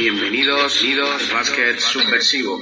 Bienvenidos, idos, básquet subversivo.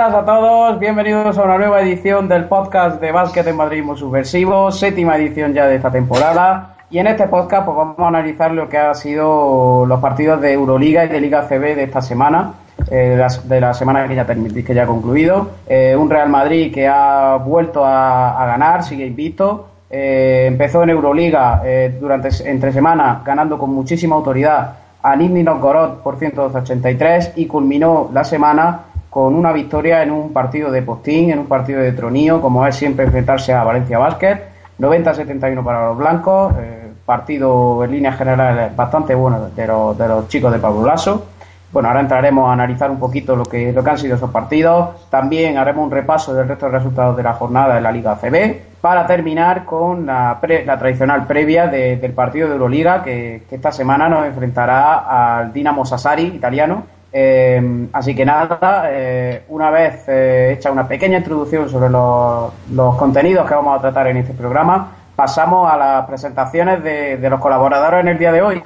Buenas a todos, bienvenidos a una nueva edición del podcast de Básquet en Madridismo Subversivo, séptima edición ya de esta temporada. Y en este podcast pues, vamos a analizar lo que ha sido los partidos de Euroliga y de Liga CB de esta semana, eh, de, la, de, la, semana que ya, que ya ha concluido. Eh, un Real Madrid que ha vuelto a, a ganar, sigue invicto. Eh, empezó en Euroliga eh, durante entre semana ganando con muchísima autoridad a Nizhny Novgorod por 183 y culminó la semana con una victoria en un partido de postín, en un partido de tronío, como es siempre enfrentarse a Valencia Basket. 90-71 para los blancos, eh, partido en líneas generales bastante bueno de los, de los chicos de Pablo Lasso. Bueno, ahora entraremos a analizar un poquito lo que, lo que han sido esos partidos. También haremos un repaso del resto de resultados de la jornada de la Liga CB. Para terminar con la, pre, la tradicional previa de, del partido de Euroliga, que esta semana nos enfrentará al Dinamo Sassari italiano, eh, así que nada, eh, una vez eh, hecha una pequeña introducción sobre los, los, contenidos que vamos a tratar en este programa, pasamos a las presentaciones de, de los colaboradores en el día de hoy.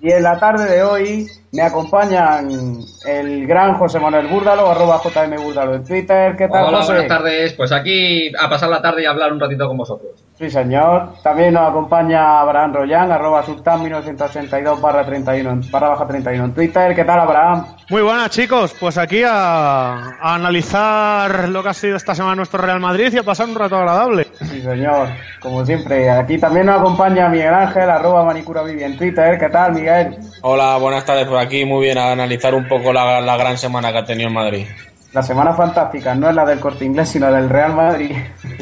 Y en la tarde de hoy me acompañan el gran José Manuel Búrdalo, arroba JM Búrdalo en Twitter. ¿Qué tal, Hola, José? buenas tardes. Pues aquí a pasar la tarde y a hablar un ratito con vosotros. Sí, señor. También nos acompaña Abraham Royan, arroba sultán 1982 barra 31, barra baja 31 en Twitter. ¿Qué tal, Abraham? Muy buenas, chicos. Pues aquí a, a, analizar lo que ha sido esta semana nuestro Real Madrid y a pasar un rato agradable. Sí, señor. Como siempre. Aquí también nos acompaña Miguel Ángel, arroba manicura Vivi en Twitter. ¿Qué tal, Miguel? Hola, buenas tardes por aquí. Muy bien, a analizar un poco la, la gran semana que ha tenido en Madrid. La semana fantástica no es la del corte inglés, sino del Real Madrid.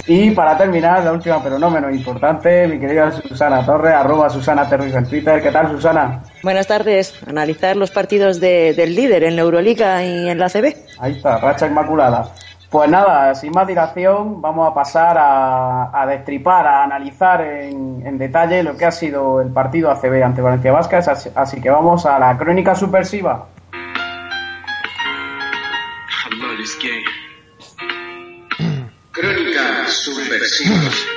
Y para terminar, la última, pero no menos importante, mi querida Susana Torres, arroba Susana Terris en Twitter. ¿Qué tal, Susana? Buenas tardes. Analizar los partidos de, del líder en la Euroliga y en la CB. Ahí está, racha inmaculada. Pues nada, sin más dilación, vamos a pasar a, a destripar, a analizar en, en, detalle lo que ha sido el partido ACB ante Valencia Vasca. Así, que vamos a la crónica subversiva. Crónicas subversivas.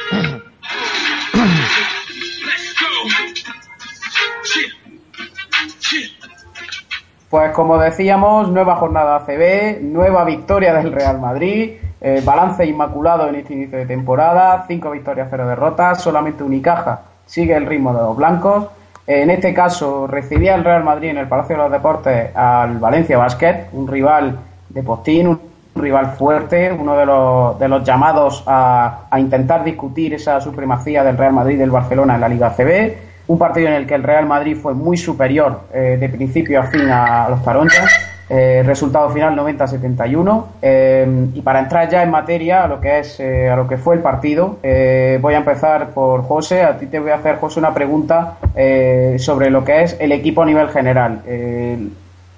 Pues como decíamos, nueva jornada ACB, nueva victoria del Real Madrid, eh, balance inmaculado en este inicio de temporada, cinco victorias, cero derrotas, solamente Unicaja sigue el ritmo de los blancos. En este caso, recibía el Real Madrid en el Palacio de los Deportes al Valencia Basket, un rival de postín, un rival fuerte, uno de los, de los llamados a, a, intentar discutir esa supremacía del Real Madrid y del Barcelona en la Liga CB. Un partido en el que el Real Madrid fue muy superior eh, de principio a fin a, los taronchas. Eh, resultado final 90-71 eh, y para entrar ya en materia a lo que es a lo que fue el partido voy a empezar por José a ti te voy a hacer José una pregunta sobre lo que es el equipo a nivel general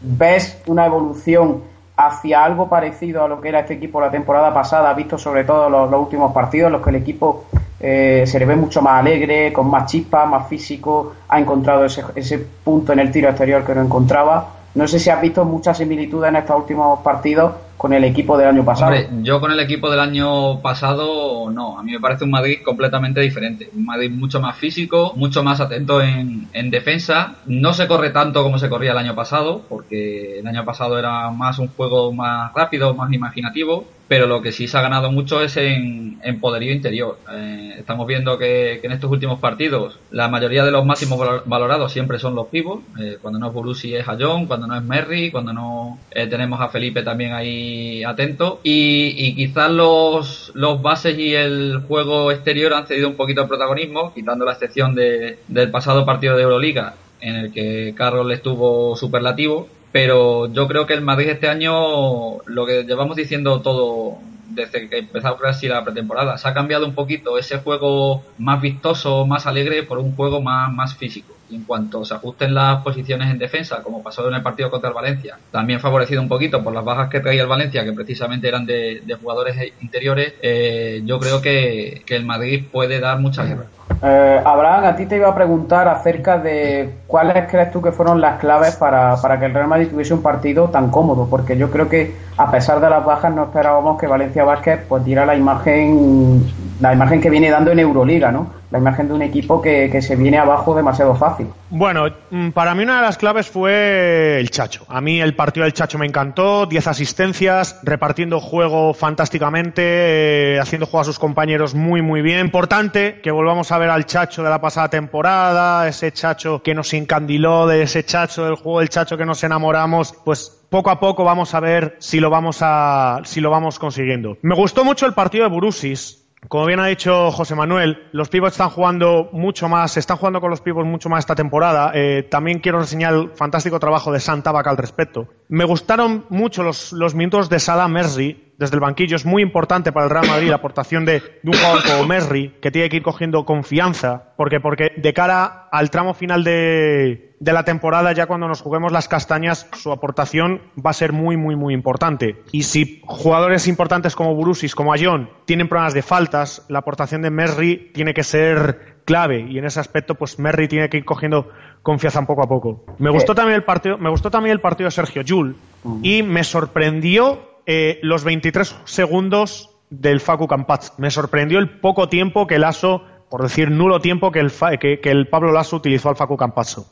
ves una evolución hacia algo parecido a lo que era este equipo la temporada pasada visto sobre todo los, últimos partidos en los que el equipo se le ve mucho más alegre con más chispa más físico ha encontrado ese, ese punto en el tiro exterior que no encontraba. No sé si has visto muchas similitudes en estos últimos partidos con el equipo del año pasado. Yo con el equipo del año pasado no, a mí me parece un Madrid completamente diferente, un Madrid mucho más físico, mucho más atento en, en, defensa, no se corre tanto como se corría el año pasado, porque el año pasado era más un juego más rápido, más imaginativo, pero lo que sí se ha ganado mucho es en, en poderío interior. Eh, estamos viendo que, en estos últimos partidos la mayoría de los máximos valorados siempre son los pivos, eh, cuando no es Borussi es a John, cuando no es Merry, cuando no eh, tenemos a Felipe también ahí atento. Y, quizás los, los bases y el juego exterior han cedido un poquito de protagonismo, quitando la excepción de, del pasado partido de Euroliga, en el que Carlos estuvo superlativo. Pero yo creo que el Madrid este año, lo que llevamos diciendo todo desde que empezó casi la pretemporada, se ha cambiado un poquito ese juego más vistoso, más alegre, por un juego más, más físico. Y en cuanto se ajusten las posiciones en defensa, como pasó en el partido contra el Valencia, también favorecido un poquito por las bajas que traía el Valencia, que precisamente eran de, jugadores interiores, eh, yo creo que, que, el Madrid puede dar mucha guerra. Eh, Abraham, a ti te iba a preguntar acerca de cuáles crees tú que fueron las claves para, para que el Real Madrid tuviese un partido tan cómodo, porque yo creo que a pesar de las bajas no esperábamos que Valencia Vázquez pues diera la imagen la imagen que viene dando en Euroliga, ¿no? La imagen de un equipo que, que, se viene abajo demasiado fácil. Bueno, mm, para mí una de las claves fue el Chacho. A mí el partido del Chacho me encantó, 10 asistencias, repartiendo juego fantásticamente, eh, haciendo juego a sus compañeros muy muy bien. Importante que volvamos a ver al Chacho de la pasada temporada, ese Chacho que nos encandiló, de ese Chacho del juego del Chacho que nos enamoramos, pues poco a poco vamos a ver si lo vamos a si lo vamos consiguiendo. Me gustó mucho el partido de Burusis, como bien ha dicho José Manuel, los pivots están jugando mucho más, están jugando con los pivots mucho más esta temporada. Eh, también quiero enseñar el fantástico trabajo de Santabac al respecto. Me gustaron mucho los, minutos de Salah Merzi desde el banquillo. Es muy importante para el Real Madrid la aportación de, de un jugador como Merri, que tiene que ir cogiendo confianza, porque, porque de cara al tramo final de, de la temporada, ya cuando nos juguemos las castañas, su aportación va a ser muy, muy, muy importante. Y si jugadores importantes como Burusis, como Ayón, tienen problemas de faltas, la aportación de Merri tiene que ser clave y en ese aspecto pues Merri tiene que ir cogiendo confianza poco a poco. Me gustó también el partido, me gustó también el partido de Sergio Yul y me sorprendió eh, los 23 segundos del Facu Campaz. Me sorprendió el poco tiempo que el ASO, por decir nulo tiempo que el, que, que el Pablo Lasso utilizó al Facu Campazzo.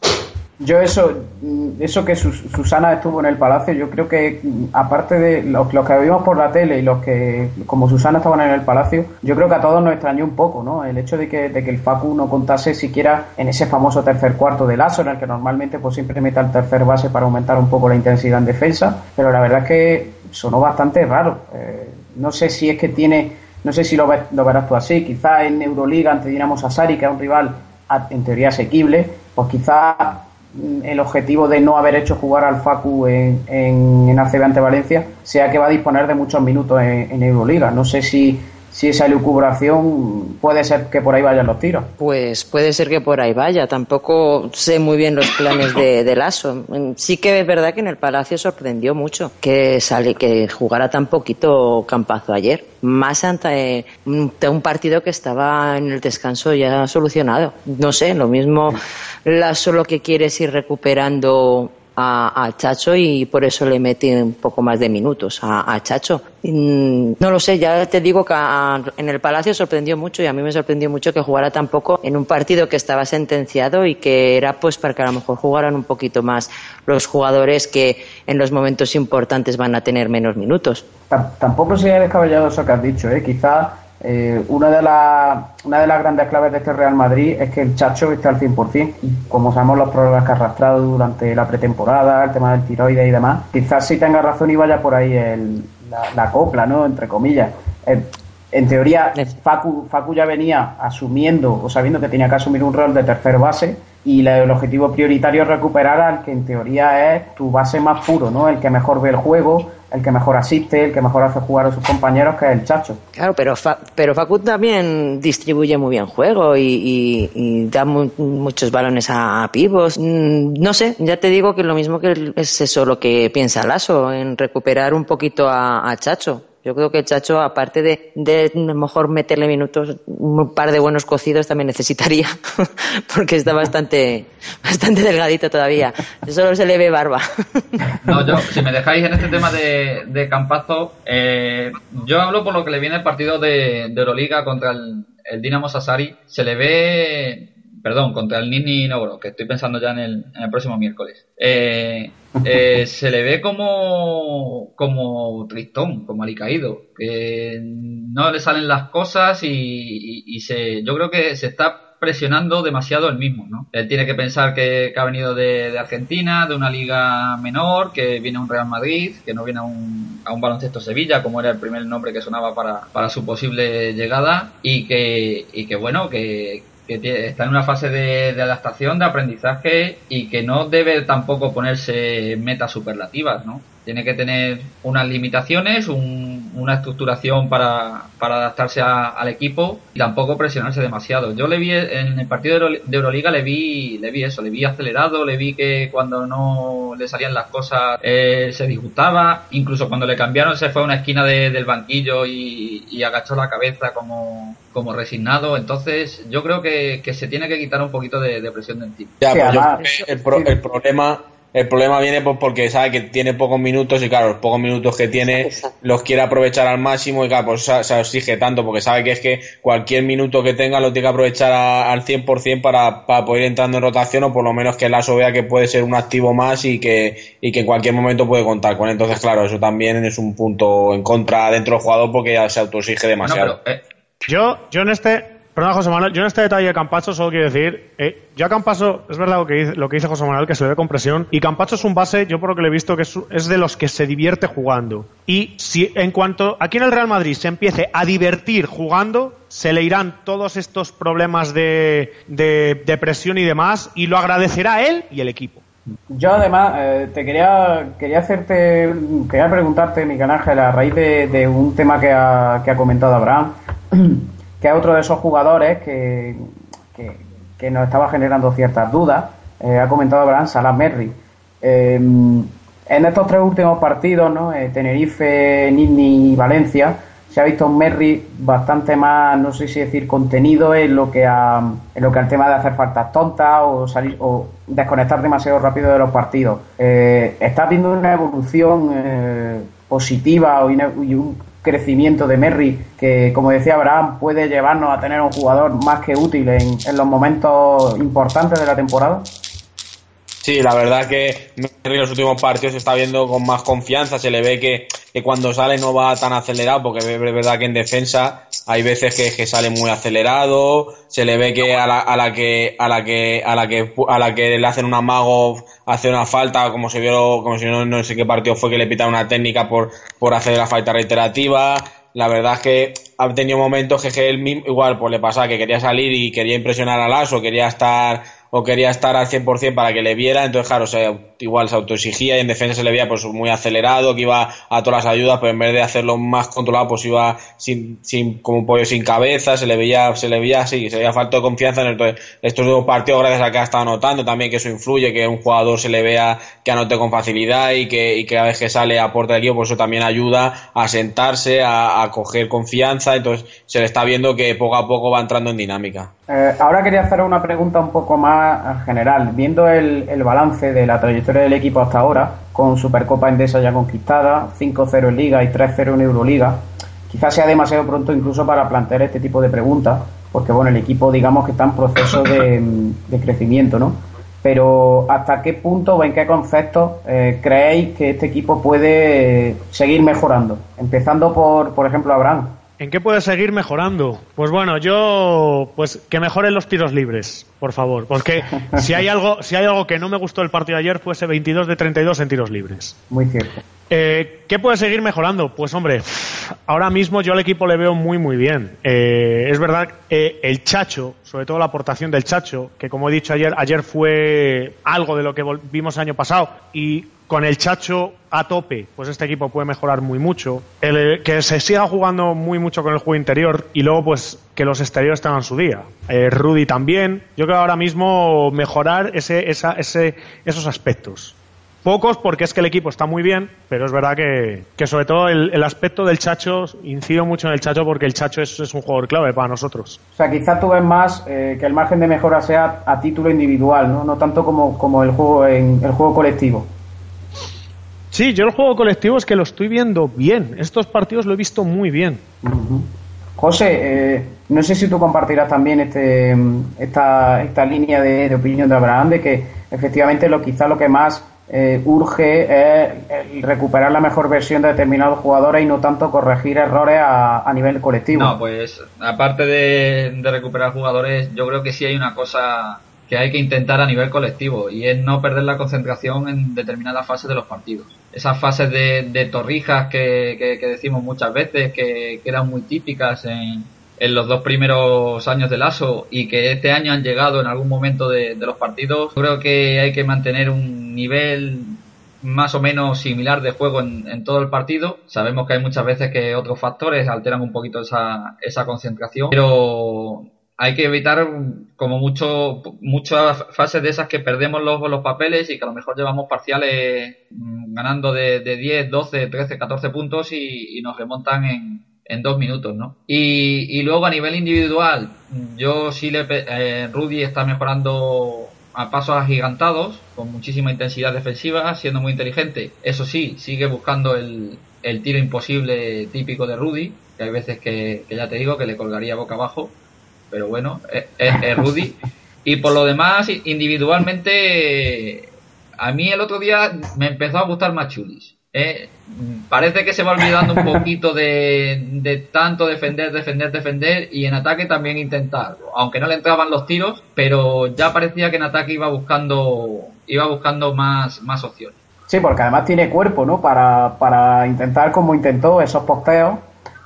Yo eso, eso que Susana estuvo en el palacio, yo creo que aparte de los, los, que vimos por la tele y los que como Susana estaban en el palacio, yo creo que a todos nos extrañó un poco, ¿no? El hecho de que, de que el Facu no contase siquiera en ese famoso tercer cuarto del ASO, en el que normalmente pues siempre mete al tercer base para aumentar un poco la intensidad en defensa, pero la verdad es que sonó bastante raro. Eh, no sé si es que tiene, no sé si lo, ves, lo verás tú así, quizá en Euroliga ante Dinamo Sassari, que es un rival en teoría asequible, pues quizá el objetivo de no haber hecho jugar al Facu en, en, en ACB ante Valencia sea que va a disponer de muchos minutos en, en Euroliga. No sé si, si esa lucubración puede ser que por ahí vayan los tiros. Pues puede ser que por ahí vaya. Tampoco sé muy bien los planes de, de Lasso. Sí que es verdad que en el Palacio sorprendió mucho que sale, que jugara tan poquito Campazo ayer. Más ante un, un partido que estaba en el descanso ya solucionado. No sé, lo mismo Lasso lo que quiere es ir recuperando a, Chacho y por eso le mete un poco más de minutos a, Chacho. Mm, no lo sé, ya te digo que en el Palacio sorprendió mucho y a mí me sorprendió mucho que jugara tan poco en un partido que estaba sentenciado y que era pues para que a lo mejor jugaran un poquito más los jugadores que en los momentos importantes van a tener menos minutos. Tampoco sería descabellado eso que has dicho, ¿eh? quizás eh, una, de la, una de las grandes claves de este Real Madrid es que el Chacho esté al 100%. Y como sabemos los problemas que ha arrastrado durante la pretemporada, el tema del tiroides y demás, quizás sí tenga razón y vaya por ahí el, la, la, copla, ¿no? Entre comillas. Eh, en teoría, Facu, Facu ya venía asumiendo o sabiendo que tenía que asumir un rol de tercer base y la, el objetivo prioritario es recuperar al que en teoría es tu base más puro, ¿no? El que mejor ve el juego, el que mejor asiste, el que mejor hace jugar a sus compañeros, que es el Chacho. Claro, pero, Fa, pero Facut también distribuye muy bien juego y, y, da mu muchos balones a, a pivos. Mm, no sé, ya te digo que lo mismo que es eso lo que piensa Lasso, en recuperar un poquito a Chacho Yo creo que el Chacho, aparte de, de mejor meterle minutos, un par de buenos cocidos también necesitaría, porque está bastante, bastante delgadito todavía. Solo se le ve barba. No, yo, si me dejáis en este tema de, de Campazo, eh, yo hablo por lo que le viene el partido de, de Euroliga contra el, el Dinamo Sassari. Se le ve perdón, contra el Nini Novro, que estoy pensando ya en el, en el próximo miércoles. Eh, eh, se le ve como, como tristón, como alicaído, que no le salen las cosas y, y- y se, yo creo que se está presionando demasiado el mismo, ¿no? Él tiene que pensar que, que ha venido de, de Argentina, de una liga menor, que viene a un Real Madrid, que no viene a un, a un baloncesto Sevilla, como era el primer nombre que sonaba para, para su posible llegada, y que, y que bueno, que, que está en una fase de, de adaptación, de aprendizaje y que no debe tampoco ponerse metas superlativas, ¿no? Tiene que tener unas limitaciones, un- una estructuración para, para adaptarse a- al equipo y tampoco presionarse demasiado. Yo le vi en el partido de, Euro- de Euroliga, le vi, le vi eso, le vi acelerado, le vi que cuando no le salían las cosas eh, se disgustaba, incluso cuando le cambiaron se fue a una esquina de- del banquillo y, y agachó la cabeza como, como resignado. Entonces yo creo que, que se tiene que quitar un poquito de, de presión de encima. Ya, pues yo además- creo que el, pro- el problema el problema viene pues porque sabe que tiene pocos minutos y claro, los pocos minutos que tiene Exacto. los quiere aprovechar al máximo y claro, pues se, se exige tanto porque sabe que es que cualquier minuto que tenga lo tiene que aprovechar a- al 100% para, para poder ir entrando en rotación o por lo menos que el ASO vea que puede ser un activo más y que, y que en cualquier momento puede contar con él. Entonces, claro, eso también es un punto en contra dentro del jugador porque ya se autoexige demasiado. pero, eh, Yo, yo en este, perdón José Manuel, yo en este detalle de Campacho solo quiero decir, eh, yo a Campacho, es verdad lo que, dice, lo que dice José Manuel, que se le ve con presión, y Campacho es un base, yo por lo que le he visto, que es, de los que se divierte jugando. Y si en cuanto aquí en el Real Madrid se empiece a divertir jugando, se le irán todos estos problemas de, de, presión y demás, y lo agradecerá él y el equipo. Yo además eh, te quería quería hacerte quería preguntarte Miguel Ángel a raíz de, de un tema que ha, que ha comentado Abraham que es otro de esos jugadores que, que, nos estaba generando ciertas dudas Eh, ha comentado Abraham Salah Merri Eh, en estos tres últimos partidos ¿no? Eh, Tenerife, Nizhny y Valencia se ha visto un Merri bastante más, no sé si decir contenido en lo que a, en lo que al tema de hacer faltas tontas o salir o desconectar demasiado rápido de los partidos. Eh, ¿Está viendo una evolución positiva y un crecimiento de Merri que, como decía Abraham, puede llevarnos a tener un jugador más que útil en, en los momentos importantes de la temporada? Sí, la verdad que en los últimos partidos se está viendo con más confianza, se le ve que, cuando sale no va tan acelerado, porque es verdad que en defensa hay veces que, sale muy acelerado, se le ve que a la, a la que a la que a la que a la que le hacen un amago hace una falta, como se vio, como si no, no sé qué partido fue que le pitaron una técnica por, por hacer la falta reiterativa. La verdad es que ha tenido momentos que, que él mismo, igual pues le pasaba que quería salir y quería impresionar a Lasso, quería estar o quería estar al 100% para que le viera, entonces claro, se, igual se autoexigía y en defensa se le veía pues muy acelerado, que iba a todas las ayudas, pero en vez de hacerlo más controlado, pues iba sin, sin como un pollo sin cabeza, se le veía, se le veía así, se veía falta de confianza, entonces estos dos partidos gracias a que ha estado anotando también que eso influye, que un jugador se le vea que anote con facilidad y que, y que a vez que sale aporta el equipo, pues eso también ayuda a sentarse, a, a coger confianza, entonces se le está viendo que poco a poco va entrando en dinámica. Eh, ahora quería hacer una pregunta un poco más general. Viendo el, el balance de la trayectoria del equipo hasta ahora, con Supercopa Endesa ya conquistada, 5-0 en Liga y 3-0 en Euroliga, quizás sea demasiado pronto incluso para plantear este tipo de preguntas, porque bueno, el equipo digamos que está en proceso de, de crecimiento, ¿no? Pero ¿hasta qué punto o en qué conceptos eh, creéis que este equipo puede eh, seguir mejorando? Empezando por, por ejemplo, Abraham. ¿En qué puede seguir mejorando? Pues bueno, yo pues que mejoren los tiros libres, por favor, porque si hay algo si hay algo que no me gustó del partido de ayer fue ese 22 de 32 en tiros libres. Muy cierto. Eh, ¿Qué puede seguir mejorando? Pues hombre, ahora mismo yo al equipo le veo muy muy bien. Eh, es verdad, eh, el Chacho, sobre todo la aportación del Chacho, que como he dicho ayer, ayer fue algo de lo que vimos el año pasado y con el Chacho a tope, pues este equipo puede mejorar muy mucho. El, eh, que se siga jugando muy mucho con el juego interior y luego pues que los exteriores tengan su día. Eh, Rudy también. Yo creo ahora mismo mejorar ese, esa, ese, esos aspectos. Pocos porque es que el equipo está muy bien, pero es verdad que, que sobre todo el, aspecto del Chacho, incido mucho en el Chacho porque el Chacho es, es un jugador clave para nosotros. O sea, quizás tú ves más eh, que el margen de mejora sea a título individual, ¿no? No tanto como, como el juego en el juego colectivo. Sí, yo el juego colectivo es que lo estoy viendo bien. Estos partidos lo he visto muy bien. Uh -huh. José, eh, no sé si tú compartirás también este, esta, esta línea de, de opinión de Abraham, de que efectivamente lo quizá lo que más eh, urge es el recuperar la mejor versión de determinados jugadores y no tanto corregir errores a, a nivel colectivo. No, pues aparte de, de, recuperar jugadores, yo creo que sí hay una cosa que hay que intentar a nivel colectivo y es no perder la concentración en determinadas fases de los partidos. Esas fases de, de torrijas que, que, decimos muchas veces, que, que eran muy típicas en, en los dos primeros años del ASO y que este año han llegado en algún momento de, de, los partidos, creo que hay que mantener un nivel más o menos similar de juego en, en, todo el partido. Sabemos que hay muchas veces que otros factores alteran un poquito esa, esa concentración, pero hay que evitar como mucho muchas fases de esas que perdemos los, papeles y que a lo mejor llevamos parciales ganando de, de 10, 12, 13, 14 puntos y, nos remontan en, en dos minutos, ¿no? Y, y luego a nivel individual, yo sí le eh, Rudy está mejorando a pasos agigantados, con muchísima intensidad defensiva, siendo muy inteligente. Eso sí, sigue buscando el, el tiro imposible típico de Rudy, que hay veces que, que ya te digo que le colgaría boca abajo, pero bueno, es, es, es Rudy. Y por lo demás, individualmente, a mí el otro día me empezó a gustar más Chulis. Eh, parece que se va olvidando un poquito de, de, tanto defender, defender, defender y en ataque también intentar. Aunque no le entraban los tiros, pero ya parecía que en ataque iba buscando, iba buscando más, más opciones. Sí, porque además tiene cuerpo, ¿no? Para, para intentar como intentó esos posteos.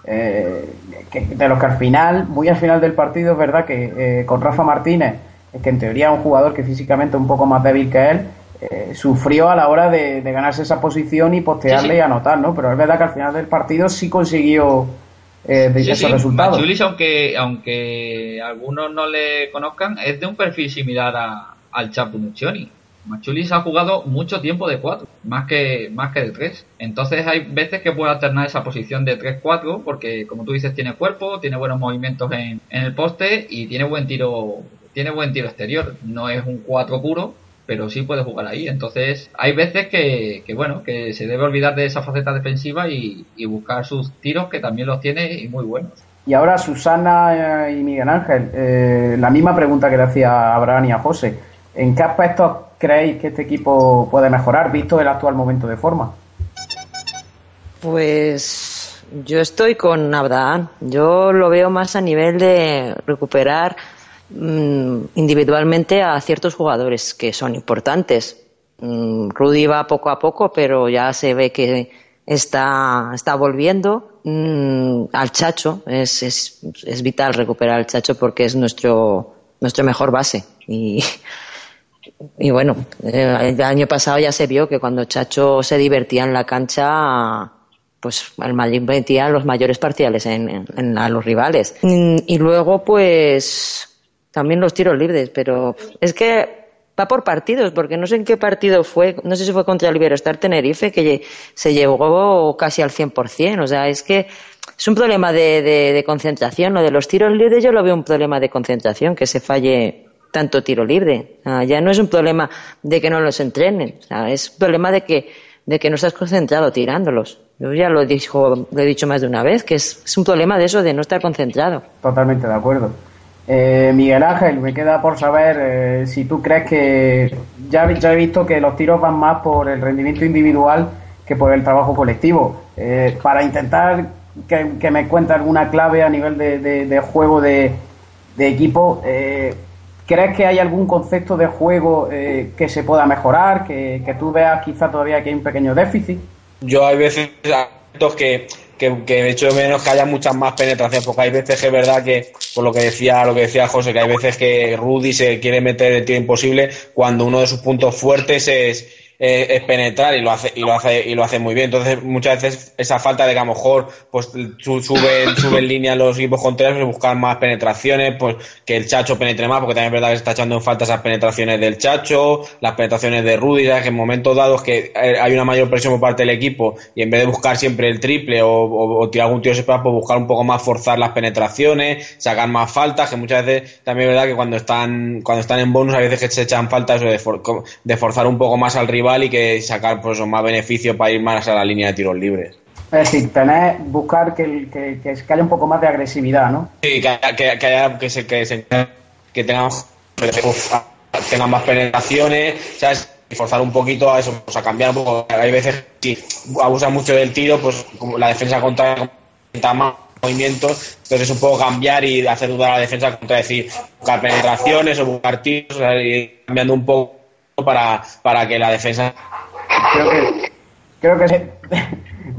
Eh, que, de los que al final, muy al final del partido, es verdad que eh, con Rafa Martínez, que en teoría es un jugador que físicamente es un poco más débil que él, eh, sufrió a la hora de, de, ganarse esa posición y postearle sí, sí. y anotar, ¿no? Pero es verdad que al final del partido sí consiguió eh, sí, esos resultados. Machulis, aunque, aunque algunos no le conozcan, es de un perfil similar a, al Chapu Nuccioni. Machulis ha jugado mucho tiempo de 4, más que, más que de 3. Entonces hay veces que puede alternar esa posición de 3-4, porque como tú dices, tiene cuerpo, tiene buenos movimientos en, en el poste y tiene buen tiro, tiene buen tiro exterior. No es un 4 puro, pero sí puede jugar ahí. Entonces, hay veces que, bueno, que se debe olvidar de esa faceta defensiva y, y, buscar sus tiros, que también los tiene y muy buenos. Y ahora, Susana y Miguel Ángel, eh, la misma pregunta que le hacía a Abraham y a José. ¿En qué aspectos creéis que este equipo puede mejorar, visto el actual momento de forma? Pues yo estoy con Abraham. Yo lo veo más a nivel de recuperar Mm, individualmente a ciertos jugadores que son importantes. Mm, Rudy va poco a poco, pero ya se ve que está, está volviendo. Mm, al Chacho es, es, es, vital recuperar al Chacho porque es nuestro, nuestro mejor base. Y, y bueno, eh, el año pasado ya se vio que cuando Chacho se divertía en la cancha, pues el Madrid metía los mayores parciales en, a los rivales. Y luego, pues, también los tiros libres, pero es que va por partidos, porque no sé en qué partido fue, no sé si fue contra el Iberostar Tenerife, que se llevó casi al 100%, o sea, es que es un problema de, de concentración, lo de los tiros libres yo lo veo un problema de concentración, que se falle tanto tiro libre, ya no es un problema de que no los entrenen, es un problema de que, de que no estás concentrado tirándolos. Yo ya lo, dijo, lo he dicho más de una vez, que es, es un problema de eso, de no estar concentrado. Totalmente de acuerdo. Eh, Miguel Ángel, me queda por saber eh, si tú crees que ya, he visto que los tiros van más por el rendimiento individual que por el trabajo colectivo. Eh, para intentar que, me cuente alguna clave a nivel de, de, juego de, de equipo, eh, ¿crees que hay algún concepto de juego eh, que se pueda mejorar, que, que tú veas quizá todavía que hay un pequeño déficit? Yo hay veces que que, que de menos que haya muchas más penetraciones, porque hay veces que es verdad que, por lo que decía, lo que decía José, que hay veces que Rudy se quiere meter el tiro imposible cuando uno de sus puntos fuertes es, eh, es penetrar y lo hace y lo hace y lo hace muy bien. Entonces muchas veces esa falta de que a lo mejor pues sube sube en línea los equipos contrarios buscar más penetraciones, pues que el Chacho penetre más, porque también es verdad que se está echando en falta esas penetraciones del Chacho, las penetraciones de Rudy, que en momentos dados que eh, hay una mayor presión por parte del equipo y en vez de buscar siempre el triple o, tirar algún tiro separado, pues buscar un poco más forzar las penetraciones, sacar más faltas, que muchas veces también es verdad que cuando están cuando están en bonus a veces que se echan falta eso de, de forzar un poco más al rival y que sacar pues más beneficios para ir más a la línea de tiros libres. Es decir, tener, buscar que, que, que, haya un poco más de agresividad, ¿no? Sí, que, que, que haya, que, se, que, se, que tengan, tengan más penetraciones, ¿sabes? Y forzar un poquito a eso, pues a cambiar un poco. Hay veces que abusan mucho del tiro, pues como la defensa contra más movimientos, entonces un poco cambiar y hacer dudar a la defensa contra decir, buscar penetraciones o buscar tiros, o sea, ir cambiando un poco para, para que la defensa... Creo que, creo que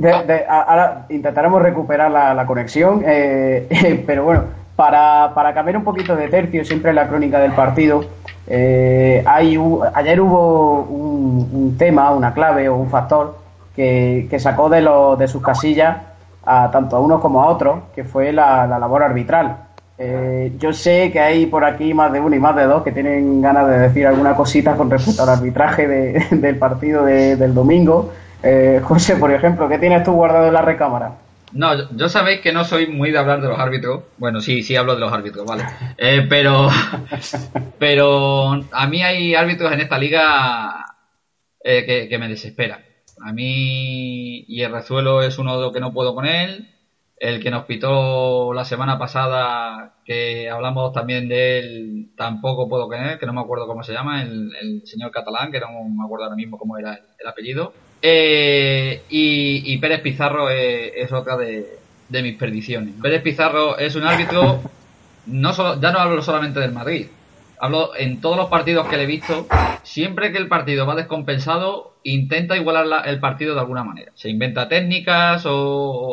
ahora intentaremos recuperar la, conexión, eh, pero bueno, para, para, cambiar un poquito de tercio, siempre en la crónica del partido, eh, hay, ayer hubo un, tema, una clave o un factor que, que sacó de, lo, de sus casillas a tanto a unos como a otros, que fue la, la labor arbitral. Eh, yo sé que hay por aquí más de uno y más de dos que tienen ganas de decir alguna cosita con respecto al arbitraje de, del partido de, del domingo. Eh, José, por ejemplo, ¿qué tienes tú guardado en la recámara? No, yo, sabéis que no soy muy de hablar de los árbitros. Bueno, sí, sí hablo de los árbitros, vale. Eh, pero, pero a mí hay árbitros en esta liga eh, que, me desesperan. A mí y el Rezuelo es uno de los que no puedo con él. El que nos pitó la semana pasada, que hablamos también de él, tampoco puedo él, que no me acuerdo cómo se llama, el, señor catalán, que no me acuerdo ahora mismo cómo era el apellido. Eh, y, Pérez Pizarro es, otra de, mis perdiciones. Pérez Pizarro es un árbitro, no solo, ya no hablo solamente del Madrid, hablo en todos los partidos que le he visto, siempre que el partido va descompensado, intenta igualar el partido de alguna manera. Se inventa técnicas o,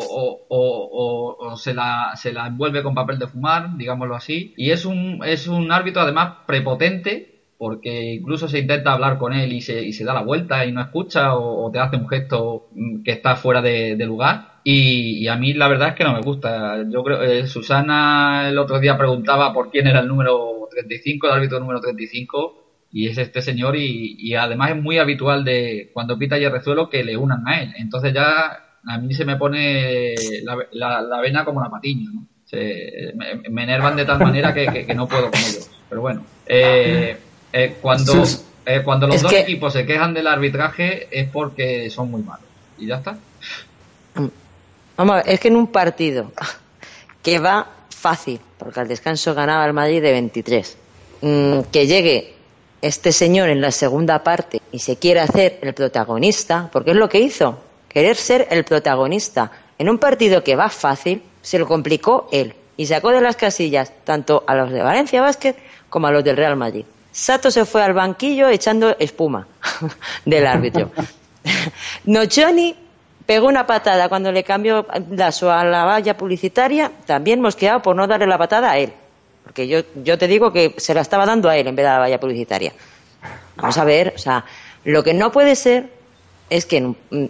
o, se, la, se la envuelve con papel de fumar, digámoslo así. Y es un, es un árbitro además prepotente porque incluso se intenta hablar con él y se, y se da la vuelta y no escucha o, te hace un gesto que está fuera de, lugar. Y, a mí la verdad es que no me gusta. Yo creo, eh, Susana el otro día preguntaba por quién era el número 35, el árbitro número 35, y es este señor y, además es muy habitual de cuando pita Yerrezuelo que le unan a él. Entonces ya a mí se me pone la, la, vena como una patiña, ¿no? Se, me, enervan de tal manera que, que, no puedo con ellos. Pero bueno, eh, eh, cuando, eh, cuando los dos equipos se quejan del arbitraje es porque son muy malos. Y ya está. Mm. Vamos a ver, es que en un partido que va fácil, porque al descanso ganaba el Madrid de 23, mm, que llegue este señor en la segunda parte y se quiere hacer el protagonista, porque es lo que hizo, querer ser el protagonista. En un partido que va fácil, se lo complicó él y sacó de las casillas tanto a los de Valencia Basket como a los del Real Madrid. Sato se fue al banquillo echando espuma del árbitro. Nochoni pegó una patada cuando le cambió la, a la valla publicitaria, también mosqueado por no darle la patada a él. Porque yo, yo te digo que se la estaba dando a él en vez de a la valla publicitaria. Vamos a ver, o sea, lo que no puede ser es que mm,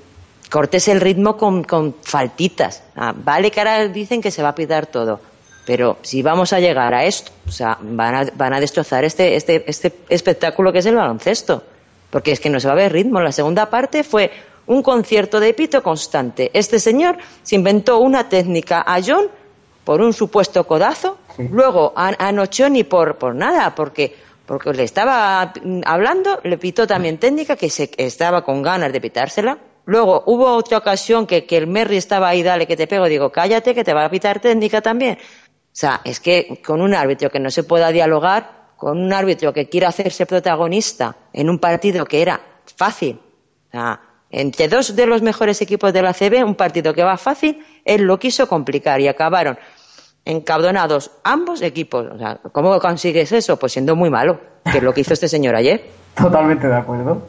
cortes el ritmo con, con faltitas. Ah, vale que ahora dicen que se va a pitar todo. Pero si vamos a llegar a esto, o sea, van a, van a destrozar este, este, este espectáculo que es el baloncesto. Porque es que no se va a ver ritmo. La segunda parte fue un concierto de pito constante. Este señor se inventó una técnica a John por un supuesto codazo, luego a, a Nochoni por, por nada, porque, porque le estaba hablando, le pitó también técnica que se, estaba con ganas de pitársela. Luego hubo otra ocasión que, que el Merry estaba ahí, dale que te pego, digo, cállate que te va a pitar técnica también. O sea, es que con un árbitro que no se pueda dialogar, con un árbitro que quiera hacerse protagonista en un partido que era fácil, o sea, entre dos de los mejores equipos de la CB, un partido que va fácil, él lo quiso complicar y acabaron encabronados ambos equipos. O sea, ¿cómo consigues eso? Pues siendo muy malo, que es lo que hizo este señor ayer. Totalmente de acuerdo.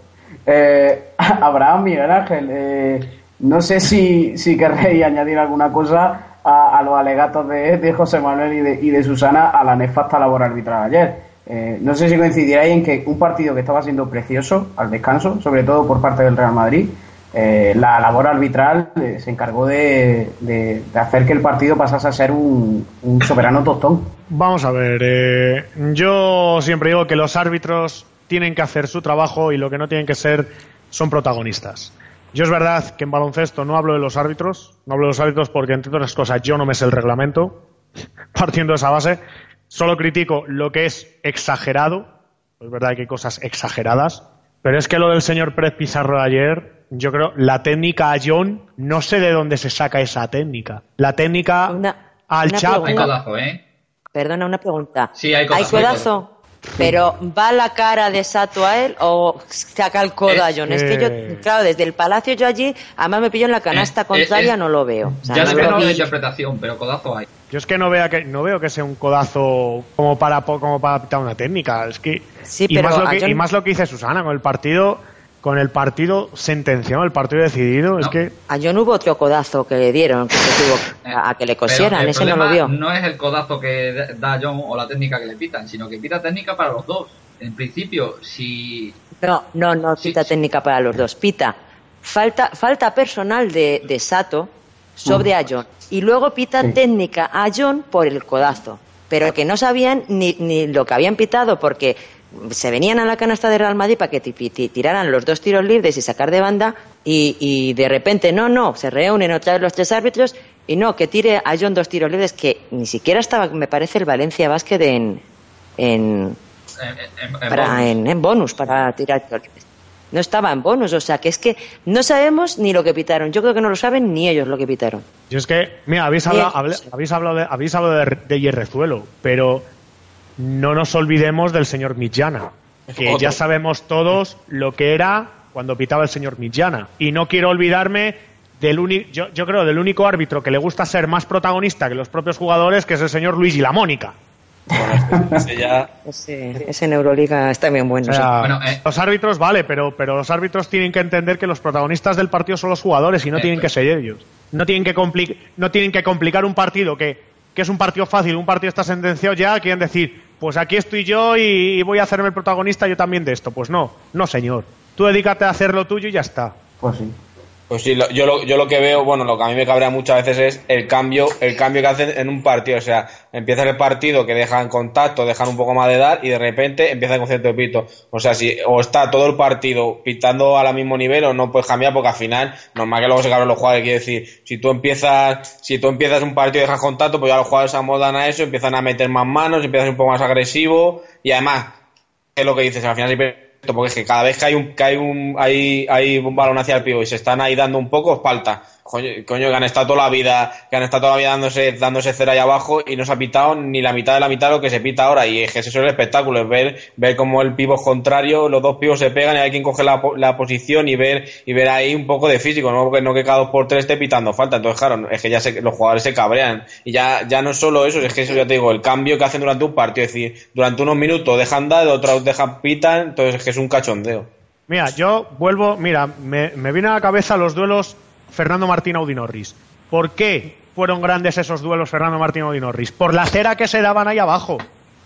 Eh, Abraham, Miguel Ángel, eh, no sé si, si querréis añadir alguna cosa a, los alegatos de, José Manuel y de, y de, Susana a la nefasta labor arbitral ayer. Eh, no sé si coincidiráis en que un partido que estaba siendo precioso al descanso, sobre todo por parte del Real Madrid, eh, la labor arbitral eh, se encargó de, de- de hacer que el partido pasase a ser un, un soberano tostón. Vamos a ver, eh, yo siempre digo que los árbitros tienen que hacer su trabajo y lo que no tienen que ser son protagonistas. Yo es verdad que en baloncesto no hablo de los árbitros, no hablo de los árbitros porque entre otras cosas yo no me sé el reglamento, partiendo de esa base, solo critico lo que es exagerado, es verdad que hay cosas exageradas, pero es que lo del señor Pérez Pizarro de ayer, yo creo, la técnica a John, no sé de dónde se saca esa técnica. La técnica Una- al una Chapo. Hay codazo, ¿eh? Perdona, una pregunta. Sí, hay codazo, hay codazo? Pero ¿va la cara de Sato a él o saca el codo a Es John? Es que yo, claro, desde el palacio yo allí, además me pillo en la canasta Eh, contraria, eh, no lo veo. O sea, ya no depende de la interpretación, pero codazo hay. Yo es que no vea que no veo que sea un codazo como para po- como para pitar una técnica, es que Sí, y, pero más lo a que, John- y más lo que dice Susana con el partido con el partido sentenciado, el partido decidido, es que A John hubo otro codazo que le dieron, que se tuvo Eh, a, que le cosieran, ese no lo vio. No es el codazo que da John o la técnica que le pitan, sino que pita técnica para los dos. En principio, si No, no, no pita sí. técnica para los dos. Pita falta, falta personal de, de Sato sobre a John. Y luego pita Sí. técnica a John por el codazo. Pero que no sabían ni, ni lo que habían pitado porque se venían a la canasta de Real Madrid para que ti- ti- tiraran los dos tiros libres y sacar de banda y, y de repente no, no, se reúnen otra vez los tres árbitros y no, que tire a John dos tiros libres que ni siquiera estaba, me parece, el Valencia Basket en, en, en, en- en para, bonus. en, en bonus para tirar tiros libres. No estaba en bonus, o sea que es que no sabemos ni lo que pitaron. Yo creo que no lo saben ni ellos lo que pitaron. yo es que mira, habéis hablado, habéis hablado de, habéis hablado de, de Hierrezuelo, pero no nos olvidemos del señor Millana, que Otro. ya sabemos todos lo que era cuando pitaba el señor Millana y no quiero olvidarme del único yo, yo creo del único árbitro que le gusta ser más protagonista que los propios jugadores, que es el señor Luigi La Mónica. Bueno, ese ya. Ese, ese en Euroliga está bien bueno. O sea, Bueno, eh. los árbitros vale, pero, pero los árbitros tienen que entender que los protagonistas del partido son los jugadores y no Eh, tienen que pues. ser ellos. No tienen que, no tienen que complicar un partido que, que es un partido fácil, un partido está sentenciado ya, quieren decir, pues aquí estoy yo y, voy a hacerme el protagonista yo también de esto. Pues no, no señor. Tú dedícate a hacer lo tuyo y ya está. Pues sí. Pues sí, lo- yo, lo, yo lo que veo, bueno, lo que a mí me cabrea muchas veces es el cambio, el cambio que hacen en un partido. O sea, empieza el partido que dejan contacto, dejan un poco más de dar y de repente empieza el concepto de pito. O sea, si o está todo el partido pitando a la mismo nivel o no puedes cambiar porque al final, normal que luego se cabren los jugadores. Quiere decir, si tú empiezas, si tú empiezas un partido y dejas contacto, pues ya los jugadores se amodan a eso, empiezan a meter más manos, empiezan a ser un poco más agresivos y además, es lo que dices, al final porque es que cada vez que hay un que hay un hay, hay un balón hacia el pivo y se están ahí dando un poco falta coño, que han estado toda la vida que han estado toda la vida dándose dándose cera ahí abajo y no se ha pitado ni la mitad de la mitad de lo que se pita ahora. Y es que eso es el espectáculo es ver ver cómo el pivo es contrario los dos pivos se pegan y hay quien coge la, la posición y ver y ver ahí un poco de físico no que no que cada dos por tres esté pitando falta. Entonces claro es que ya se- los jugadores se cabrean. Y ya ya no es solo eso es que eso ya te digo el cambio que hacen durante un partido es decir durante unos minutos dejan dar otros dejan pitan entonces es que es un cachondeo. Mira, yo vuelvo, mira, me, me viene a la cabeza los duelos Fernando Martín Audi Norris. ¿Por qué fueron grandes esos duelos Fernando Martín Audi Norris? Por la cera que se daban ahí abajo.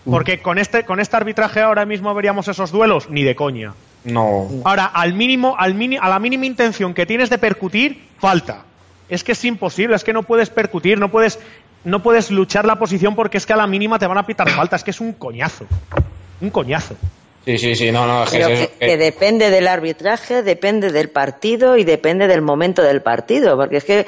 Porque con este, con este arbitraje ahora mismo veríamos esos duelos, ni de coña. no Ahora, al mínimo, al mini- a la mínima intención que tienes de percutir, falta. Es que es imposible, es que no puedes percutir, no puedes, no puedes luchar la posición porque es que a la mínima te van a pitar falta, es que es un coñazo. Un coñazo. Sí sí sí no no es que Pero es que, eso, que que- depende del arbitraje, depende del partido y depende del momento del partido, porque es que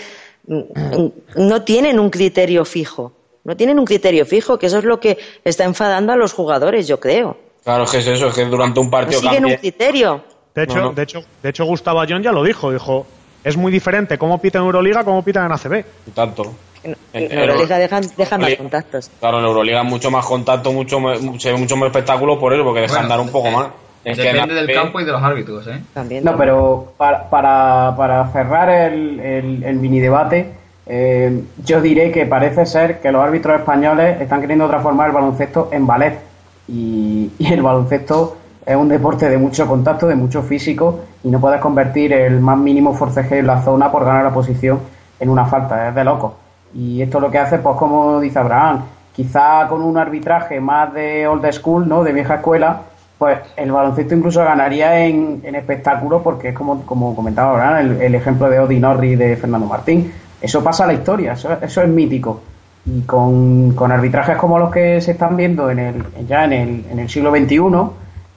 mm, no tienen un criterio fijo. No tienen un criterio fijo, que eso es lo que está enfadando a los jugadores, yo creo. claro es que es eso es que durante un No partido siguen un criterio. De hecho, No, no. de hecho, de hecho Gustavo Ayón ya lo dijo, dijo, es muy diferente cómo pita en Euroliga cómo pita en ACB. tanto En, En- en Euroliga dejan, dejan más contactos. Claro, en Euroliga mucho más contacto, mucho más- se ve mucho más espectáculo por eso, porque dejan Bueno, dar un poco más. Es que en Depende del campo y de los árbitros, ¿eh? También, No, también. pero para, para, para cerrar el, el, el mini debate, eh, yo diré que parece ser que los árbitros españoles están queriendo transformar el baloncesto en ballet. Y, y el baloncesto es un deporte de mucho contacto, de mucho físico, y no puedes convertir el más mínimo forcejeo en la zona por ganar la posición en una falta. Es de loco. Y esto lo que hace, pues como dice Abraham, quizá con un arbitraje más de old school, ¿no? De vieja escuela, pues el baloncesto incluso ganaría en, en espectáculo porque es como, como comentaba ahora el, ejemplo de Odi Norri de Fernando Martín. Eso pasa a la historia, eso, eso es mítico. Y con, con, arbitrajes como los que se están viendo en el, ya en el, en el siglo XXI,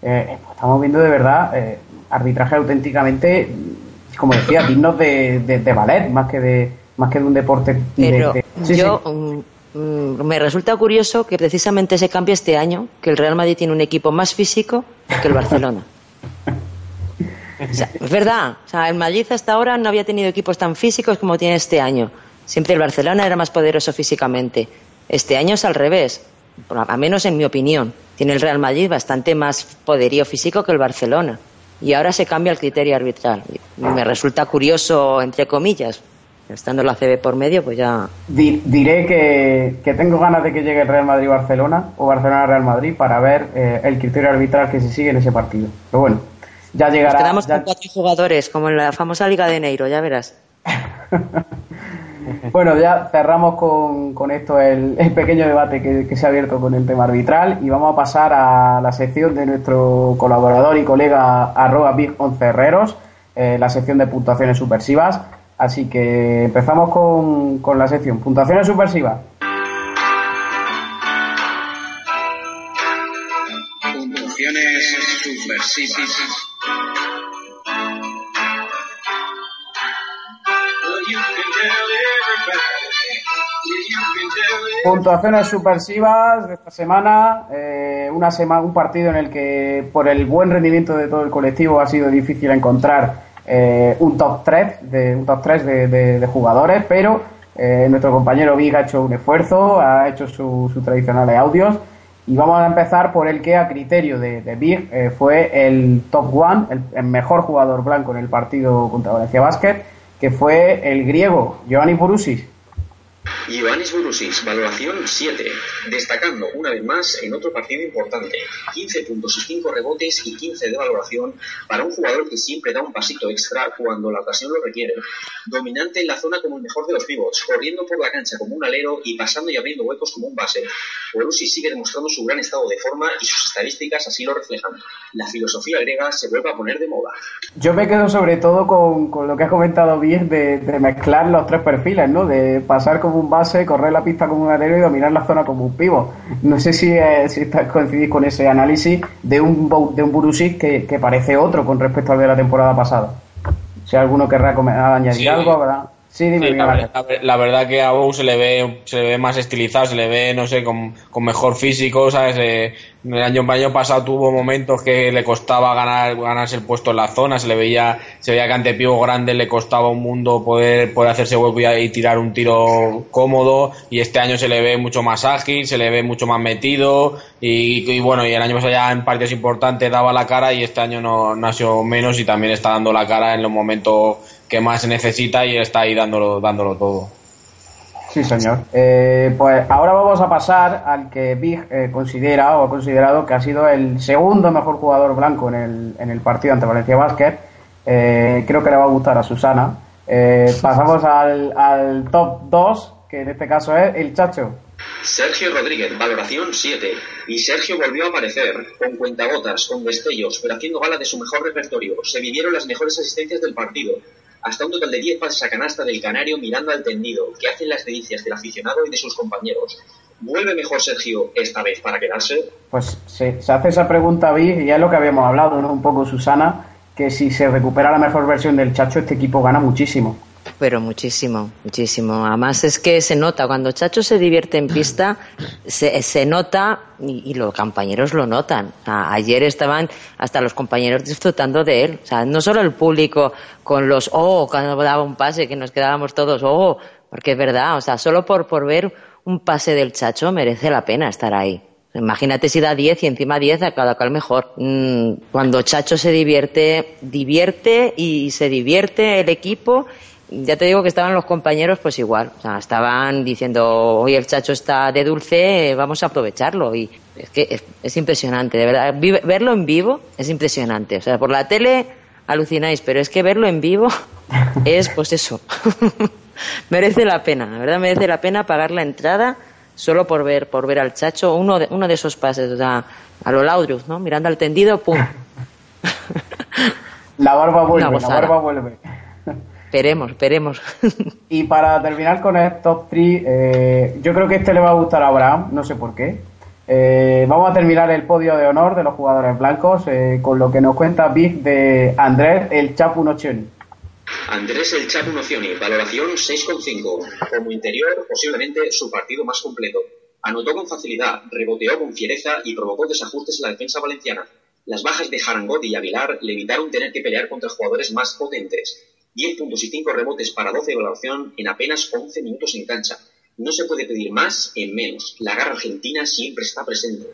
eh, pues estamos viendo de verdad eh, arbitrajes auténticamente, como decía, dignos de, de, de, ballet, más que de, más que de un deporte. Pero de, sí, yo sí. Mm, me resulta curioso que precisamente se cambie este año, que el Real Madrid tiene un equipo más físico que el Barcelona. O sea, es verdad, o sea, el Madrid hasta ahora no había tenido equipos tan físicos como tiene este año. Siempre el Barcelona era más poderoso físicamente. Este año es al revés, a menos en mi opinión. Tiene el Real Madrid bastante más poderío físico que el Barcelona. Y ahora se cambia el criterio arbitral. Me resulta curioso, entre comillas, estando la CB por medio, pues ya. Diré que, que, tengo ganas de que llegue el Real Madrid-Barcelona o Barcelona-Real Madrid para ver eh, el criterio arbitral que se sigue en ese partido. Pero bueno, ya llegará. Nos quedamos ya... con cuatro jugadores, como en la famosa Liga de Neiro, ya verás. bueno, ya cerramos con, con esto el, el, pequeño debate que, que, se ha abierto con el tema arbitral y vamos a pasar a la sección de nuestro colaborador y colega arroba Big Herreros, eh, la sección de puntuaciones subversivas. Así que empezamos con, con la sección. Puntuaciones subversivas. Puntuaciones subversivas. Puntuaciones subversivas de esta semana, eh, una semana, un partido en el que por el buen rendimiento de todo el colectivo ha sido difícil encontrar eh, un top 3 de, un top 3 de, de, jugadores, pero eh, nuestro compañero Big ha hecho un esfuerzo, ha hecho sus su tradicionales audios y vamos a empezar por el que a criterio de, de Big eh, fue el top 1, el, mejor jugador blanco en el partido contra Valencia Basket, que fue el griego Giovanni Bourousis. Ioannis Bourousis, valoración 7, destacando una vez más en otro partido importante, 15 puntos y 5 rebotes y 15 de valoración para un jugador que siempre da un pasito extra cuando la ocasión lo requiere. Dominante en la zona como el mejor de los pivots, corriendo por la cancha como un alero y pasando y abriendo huecos como un base. Bourousis sigue demostrando su gran estado de forma y sus estadísticas así lo reflejan. La filosofía griega se vuelve a poner de moda. Yo me quedo sobre todo con, con lo que has comentado bien de, de mezclar los tres perfiles, ¿no? De pasar como un base, correr la pista como un alero y dominar la zona como un pivo. No sé si, eh, si coincidís con ese análisis de un, de un Burusic que, que, parece otro con respecto al de la temporada pasada. Si alguno querrá añadir sí. algo, ¿verdad? Sí, dime, sí, la, verdad, la, verdad que a Bou se le ve se le ve más estilizado, se le ve, no sé, con, con mejor físico, ¿sabes? Eh, el año, el año pasado tuvo momentos que le costaba ganar ganarse el puesto en la zona, se le veía se veía que ante Pivo Grande le costaba un mundo poder, poder hacerse hueco y, y, tirar un tiro cómodo y este año se le ve mucho más ágil, se le ve mucho más metido y, y bueno, y el año pasado ya en partidos importantes daba la cara y este año no, no ha sido menos y también está dando la cara en los momentos que más se necesita y está ahí dándolo, dándolo todo. Sí, señor. Eh, pues ahora vamos a pasar al que Big eh, considera o ha considerado que ha sido el segundo mejor jugador blanco en el, en el partido ante Valencia Basket. Eh, creo que le va a gustar a Susana. Eh, pasamos al, al top 2, que en este caso es el Chacho. Sergio Rodríguez, valoración 7. Y Sergio volvió a aparecer, con cuentagotas, con destellos, pero haciendo gala de su mejor repertorio. Se vivieron las mejores asistencias del partido hasta un total de 10 pases a canasta del Canario mirando al tendido, que hacen las delicias del aficionado y de sus compañeros. ¿Vuelve mejor Sergio esta vez para quedarse? Pues se hace esa pregunta, Vic, y ya es lo que habíamos hablado, ¿no? Un poco, Susana, que si se recupera la mejor versión del Chacho, este equipo gana muchísimo. Pero muchísimo, muchísimo. Además es que se nota, cuando Chacho se divierte en pista, se, se nota y, los compañeros lo notan. Ayer estaban hasta los compañeros disfrutando de él. O sea, no solo el público con los, oh, cuando daba un pase, que nos quedábamos todos, oh, porque es verdad, o sea, solo por, por ver un pase del Chacho merece la pena estar ahí. Imagínate si da 10 y encima 10 a cada cual mejor. Cuando Chacho se divierte, divierte y se divierte el equipo ya te digo que estaban los compañeros pues igual, o sea, estaban diciendo, hoy el chacho está de dulce, vamos a aprovecharlo y es que es, es impresionante, de verdad, Vive, verlo en vivo es impresionante, o sea, por la tele alucináis, pero es que verlo en vivo es pues eso, merece la pena, la verdad merece la pena pagar la entrada solo por ver, por ver al Chacho, uno de, uno de esos pases, o sea, a lo Laudrup, ¿no? Mirando al tendido, ¡pum! la barba vuelve, la barba vuelve. Esperemos, esperemos. y para terminar con el top 3, eh, yo creo que este le va a gustar a Abraham, no sé por qué. Eh, vamos a terminar el podio de honor de los jugadores blancos eh, con lo que nos cuenta Big de Andrés el Chapu Nocioni. Andrés el Chapu Nocioni, valoración 6,5. Como interior, posiblemente su partido más completo. Anotó con facilidad, reboteó con fiereza y provocó desajustes en la defensa valenciana. Las bajas de Jarangotti y Aguilar le evitaron tener que pelear contra jugadores más potentes. 10 puntos y 5 rebotes para 12 de valoración en apenas 11 minutos en cancha no se puede pedir más en menos. La garra argentina siempre está presente.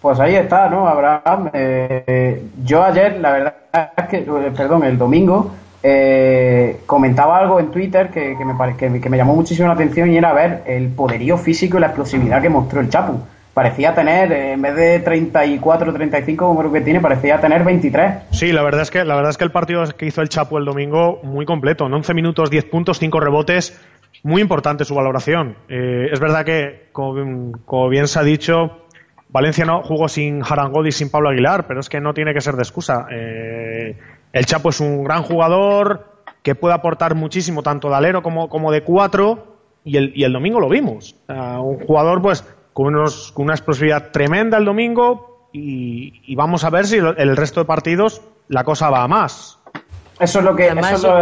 Pues ahí está, ¿no, Abraham? Eh, yo ayer, la verdad es que, eh, perdón, el domingo, eh, comentaba algo en Twitter que, me, que, que, me llamó muchísimo la atención y era ver el poderío físico y la explosividad que mostró el Chapu. Parecía tener, en vez de 34 35 como creo que tiene, parecía tener 23. Sí, la verdad es que la verdad es que el partido que hizo el Chapu el domingo muy completo, en 11 minutos, 10 puntos, 5 rebotes, muy importante su valoración. Eh, es verdad que, como, bien se ha dicho, Valencia no jugó sin Harangodi y sin Pablo Aguilar, pero es que no tiene que ser de excusa. Eh, el Chapo es un gran jugador que puede aportar muchísimo, tanto de alero como, como de cuatro, y el, y el domingo lo vimos. un jugador, pues, con, unos, con una explosividad tremenda el domingo, y, vamos a ver si el resto de partidos la cosa va a más. Eso es lo que. Eso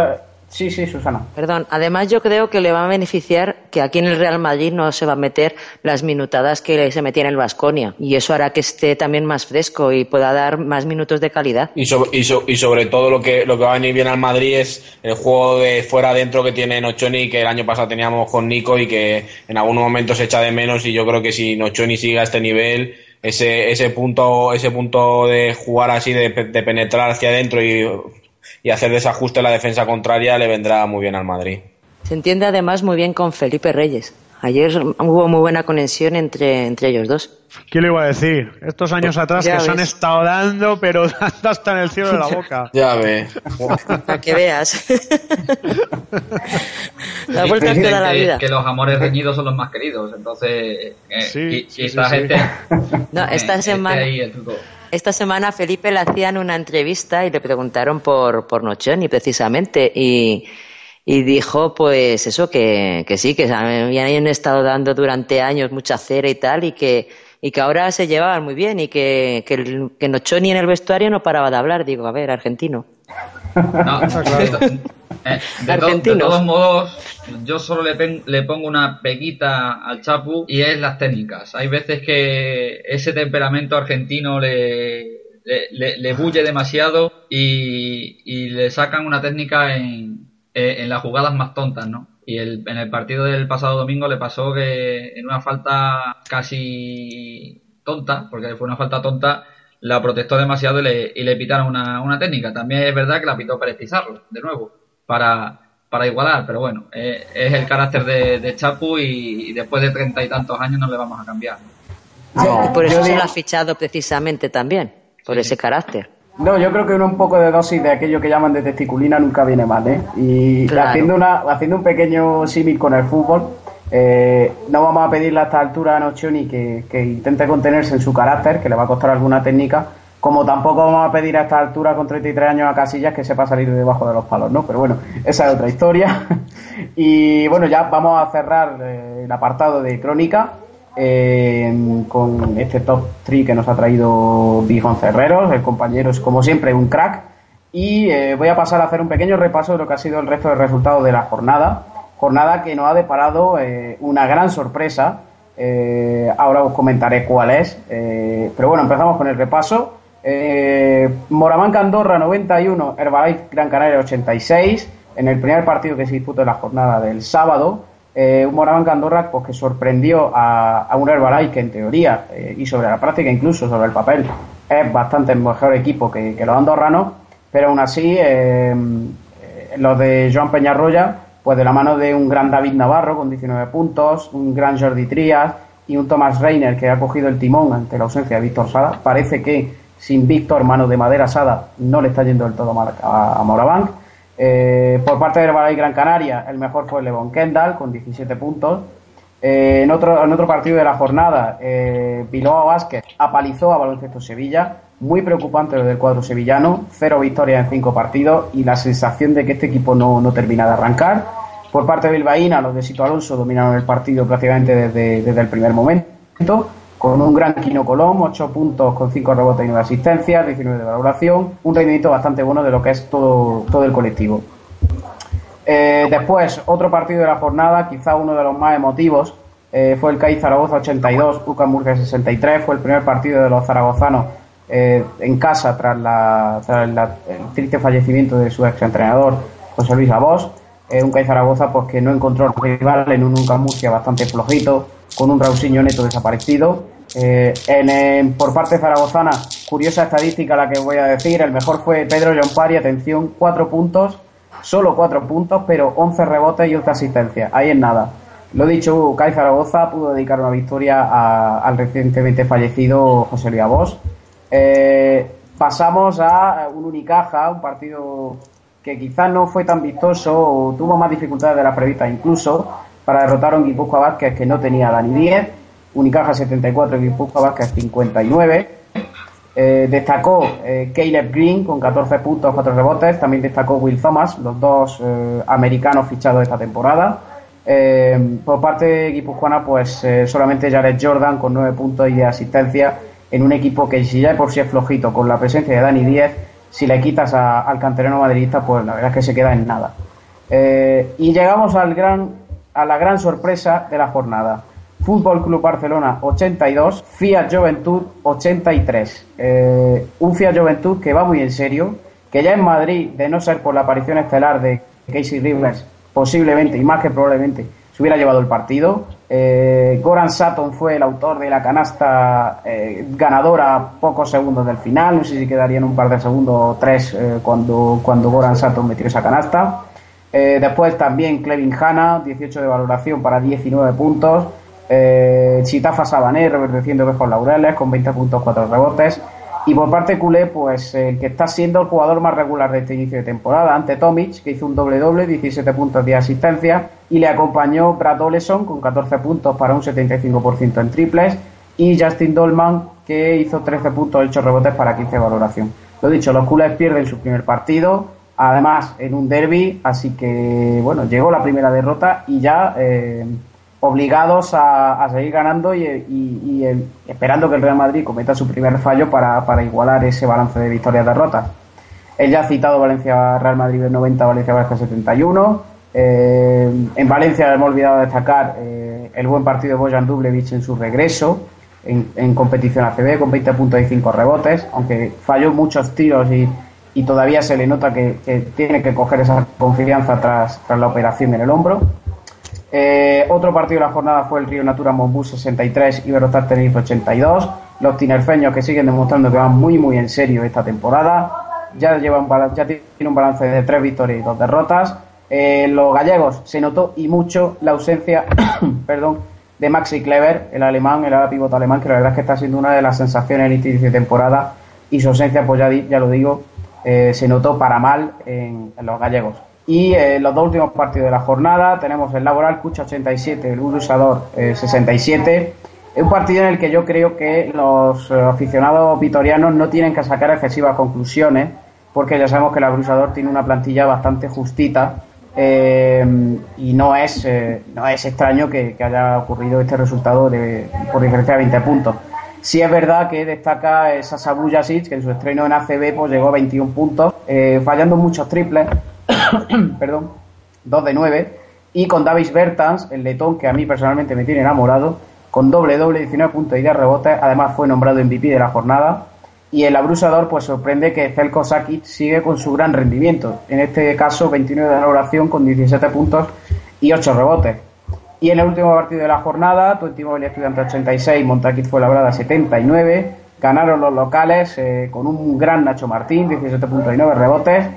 Sí, sí, Susana. Perdón. Además, yo creo que le va a beneficiar que aquí en el Real Madrid no se va a meter las minutadas que se metía en el Vasconia. Y eso hará que esté también más fresco y pueda dar más minutos de calidad. Y, y, sobre todo lo que, lo que va a venir bien al Madrid es el juego de fuera adentro que tiene Nochoni, que el año pasado teníamos con Nico y que en algunos momentos se echa de menos. Y yo creo que si Nochoni sigue a este nivel, ese, ese punto, ese punto de jugar así, de, de penetrar hacia adentro y y hacer desajuste en la defensa contraria le vendrá muy bien al Madrid. Se entiende además muy bien con Felipe Reyes. Ayer hubo muy buena conexión entre, entre ellos dos. ¿Qué le iba a decir? Estos años atrás que se han estado dando, pero dando hasta en el cielo de la boca. ya ve. Para que veas. la vuelta que da la vida. Que los amores reñidos son los más queridos. Entonces, eh, y, esta gente. No, esta semana. Esta semana Felipe le hacían una entrevista y le preguntaron por, por Nochoni precisamente y, y dijo pues eso que, que sí, que habían estado dando durante años mucha cera y tal y que, y que ahora se llevaban muy bien y que, que, que Nochoni en el vestuario no paraba de hablar. Digo, a ver, argentino. No, eh, de, todos modos, yo solo le, le, pongo una peguita al Chapu y es las técnicas. Hay veces que ese temperamento argentino le, le, bulle demasiado y, le sacan una técnica en, en las jugadas más tontas, ¿no? Y el, en el partido del pasado domingo le pasó que en una falta casi tonta, porque fue una falta tonta, la protestó demasiado y le, y le pitaron una, una técnica. También es verdad que la pitó Pérez Pizarro, de nuevo, para, para igualar, pero bueno, eh, es el carácter de, de Chapu y, después de treinta y tantos años no le vamos a cambiar. y por eso se lo ha fichado precisamente también, por ese carácter. No, yo creo que un poco de dosis de aquello que llaman de testiculina nunca viene mal, ¿eh? Y haciendo, una, haciendo un pequeño símil con el fútbol, eh, no vamos a pedirle a esta altura a Nochioni que, que intente contenerse en su carácter, que le va a costar alguna técnica, como tampoco vamos a pedir a esta altura con 33 años a Casillas que sepa salir de debajo de los palos, ¿no? Pero bueno, esa es otra historia. y bueno, ya vamos a cerrar eh, el apartado de crónica eh, con este top 3 que nos ha traído Bijon Cerreros. El compañero es, como siempre, un crack. Y voy a pasar a hacer un pequeño repaso de lo que ha sido el resto de resultados de la jornada. Jornada que nos ha deparado eh, una gran sorpresa. Eh, ahora os comentaré cuál es. Eh, pero bueno, empezamos con el repaso. Moramanca Andorra 91, Herbalife Gran Canaria 86. En el primer partido que se disputó en la jornada del sábado, un Moramanca Andorra pues, que sorprendió a, un Herbalife que en teoría y sobre la práctica, incluso sobre el papel, es bastante mejor equipo que, que los andorranos. Pero aún así, los de Joan Peñarroya pues de la mano de un gran David Navarro con 19 puntos, un gran Jordi Trías y un Thomas Reiner que ha cogido el timón ante la ausencia de Víctor Sada. Parece que sin Víctor, mano de madera Sada, no le está yendo del todo mal a, Morabank. Eh, por parte de Herbalife Gran Canaria, el mejor fue Levon Kendall con 17 puntos. Eh, en, otro, en otro partido de la jornada, eh, Vázquez apalizó a Baloncesto Sevilla. Muy preocupante lo del cuadro sevillano. Cero victorias en cinco partidos y la sensación de que este equipo no, no termina de arrancar. Por parte de Bilbaína, los de Sito Alonso dominaron el partido prácticamente desde, desde el primer momento con un gran Quino Colón, 8 puntos con 5 rebotes y 9 asistencias, 19 de valoración, un rendimiento bastante bueno de lo que es todo, todo el colectivo. Eh, después, otro partido de la jornada, quizá uno de los más emotivos, eh, fue el CAI Zaragoza 82, UCAM Murcia 63, fue el primer partido de los zaragozanos eh, en casa tras, la, tras el triste fallecimiento de su exentrenador José Luis Abos. un CAI Zaragoza pues, que no encontró rival en un UCAM Murcia bastante flojito, con un Rausinho neto desaparecido. en, por parte zaragozana, curiosa estadística la que voy a decir, el mejor fue Pedro Pari, atención, 4 puntos solo 4 puntos, pero 11 rebotes y 11 asistencias. Ahí en nada. Lo dicho, Kai Zaragoza pudo dedicar una victoria al recientemente fallecido José Luis Bosch. Eh, pasamos a un Unicaja, un partido que quizás no fue tan vistoso o tuvo más dificultades de las previstas incluso para derrotar a un Guipúzcoa Vázquez que no tenía Dani 10, Unicaja 74, Guipúzcoa Vázquez 59. Eh, destacó eh, Caleb Green con 14 puntos, 4 rebotes. También destacó Will Thomas, los dos eh, americanos fichados esta temporada. por parte de Guipuzcoana, pues solamente Jared Jordan con 9 puntos y de asistencia en un equipo que si ya por sí es flojito con la presencia de Dani 10, si le quitas al canterano madridista, pues la verdad es que se queda en nada. y llegamos al gran, a la gran sorpresa de la jornada. Fútbol Club Barcelona 82, Fiat Juventud 83. Eh, un Fiat Juventud que va muy en serio, que ya en Madrid, de no ser por la aparición estelar de Casey Rivers, posiblemente y más que probablemente se hubiera llevado el partido. Eh, Goran Sutton fue el autor de la canasta eh, ganadora pocos segundos del final, no sé si quedarían un par de segundos o tres cuando, cuando Goran Sutton metió esa canasta. después también Clevin Hanna, 18 de valoración para 19 puntos. Eh, Chitafa Sabané reverdeciendo mejor laureles con 20 puntos, 4 rebotes. Y por parte culé, pues el que está siendo el jugador más regular de este inicio de temporada, ante Tomic, que hizo un doble-doble, 17 puntos de asistencia, y le acompañó Brad Oleson con 14 puntos para un 75% en triples, y Justin Dolman, que hizo 13 puntos, 8 rebotes para 15 de valoración. Lo dicho, los culés pierden su primer partido, además en un derby, así que, bueno, llegó la primera derrota y ya. Eh, obligados a, seguir ganando y, esperando que el Real Madrid cometa su primer fallo para, igualar ese balance de victorias-derrotas. El ya citado Valencia Real Madrid de 90, Valencia Valencia 71. Eh, en Valencia hemos olvidado destacar eh, el buen partido de Bojan Dublevich en su regreso en, competición ACB con 20 puntos y 5 rebotes, aunque falló muchos tiros y, todavía se le nota que, tiene que coger esa confianza tras, la operación en el hombro. Eh, otro partido de la jornada fue el Río Natura Monbus 63 y Berostar Tenerife 82. Los tinerfeños que siguen demostrando que van muy muy en serio esta temporada. Ya, llevan, ya tiene un balance de tres victorias y dos derrotas. Eh, los gallegos se notó y mucho la ausencia perdón, de Maxi Kleber, el alemán, el ala pivote alemán, que la verdad es que está siendo una de las sensaciones en este inicio de temporada. Y su ausencia, pues ya, ya lo digo, eh, se notó para mal en los gallegos. Y eh, los dos últimos partidos de la jornada tenemos el Laboral Cucha 87, el Urusador 67. Eh, es un partido en el que yo creo que los aficionados vitorianos no tienen que sacar excesivas conclusiones, porque ya sabemos que el Abusador tiene una plantilla bastante justita y no es, no es extraño que, haya ocurrido este resultado de, por diferencia de 20 puntos. Sí es verdad que destaca esa Sabujasic, que en su estreno en ACB pues, llegó a 21 puntos, fallando muchos triples perdón, 2 de 9, y con Davis Bertans, el letón que a mí personalmente me tiene enamorado, con doble doble, 19 puntos y 10 rebotes, además fue nombrado MVP de la jornada, y el abrusador pues sorprende que Zelko Sakic sigue con su gran rendimiento, en este caso 29 de valoración con 17 puntos y 8 rebotes. Y en el último partido de la jornada, el Estudiante 86, Montaquit fue labrada 79, ganaron los locales eh, con un gran Nacho Martín, 17 puntos y 9 rebotes,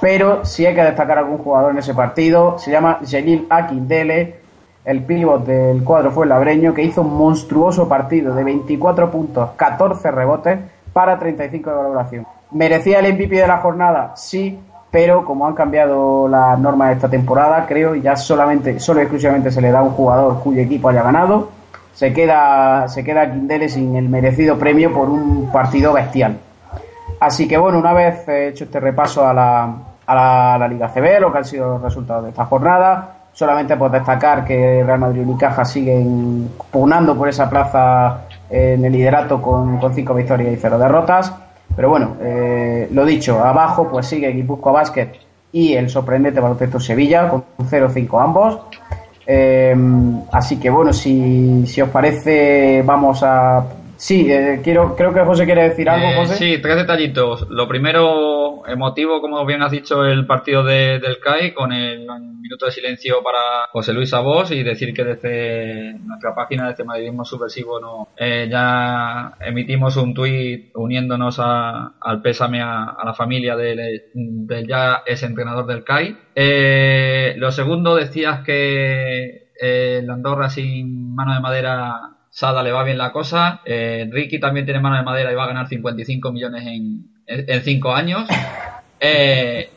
pero si hay que destacar algún jugador en ese partido, se llama Jelil Akindele, el pívot del cuadro fue labreño, que hizo un monstruoso partido de 24 puntos, 14 rebotes para 35 de valoración. ¿Merecía el MVP de la jornada? Sí, pero como han cambiado las normas de esta temporada, creo, ya solamente, solo y exclusivamente se le da a un jugador cuyo equipo haya ganado, se queda, se queda Quindele sin el merecido premio por un partido bestial. Así que bueno, una vez hecho este repaso a la, a la, Liga CB, lo que han sido los resultados de esta jornada, solamente por destacar que Real Madrid y Unicaja siguen pugnando por esa plaza en el liderato con, con cinco victorias y cero derrotas. Pero bueno, eh, lo dicho, abajo pues sigue Guipúzcoa Basket y el sorprendente Baloncesto Sevilla con 0-5 ambos. Eh, así que bueno, si, si os parece, vamos a Sí, eh, quiero, creo que José quiere decir algo, eh, José. Sí, tres detallitos. Lo primero, emotivo, como bien has dicho, el partido de, del CAI con el minuto de silencio para José Luis Abos y decir que desde nuestra página de este Madridismo Subversivo no, eh, ya emitimos un tuit uniéndonos al pésame a, la familia del, del, ya ex entrenador del CAI. lo segundo, decías que el Andorra sin mano de madera Sada le va bien la cosa. Eh, Ricky también tiene mano de madera y va a ganar 55 millones en, en, cinco años. Eh,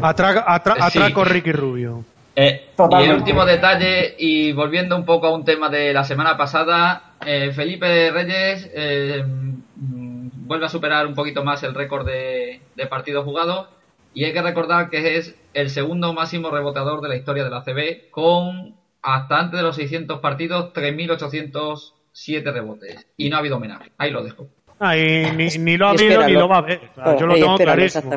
atraco Ricky Rubio. Eh, y el último detalle, y volviendo un poco a un tema de la semana pasada, eh, Felipe Reyes mm, vuelve a superar un poquito más el récord de, de partidos jugados. Y hay que recordar que es el segundo máximo reboteador de la historia de la CB, con hasta antes de los 600 partidos, 3.807 rebotes. Y no ha habido homenaje. Ahí lo dejo. Ah, ni, lo ha habido ni lo va a ver. yo lo tengo clarísimo.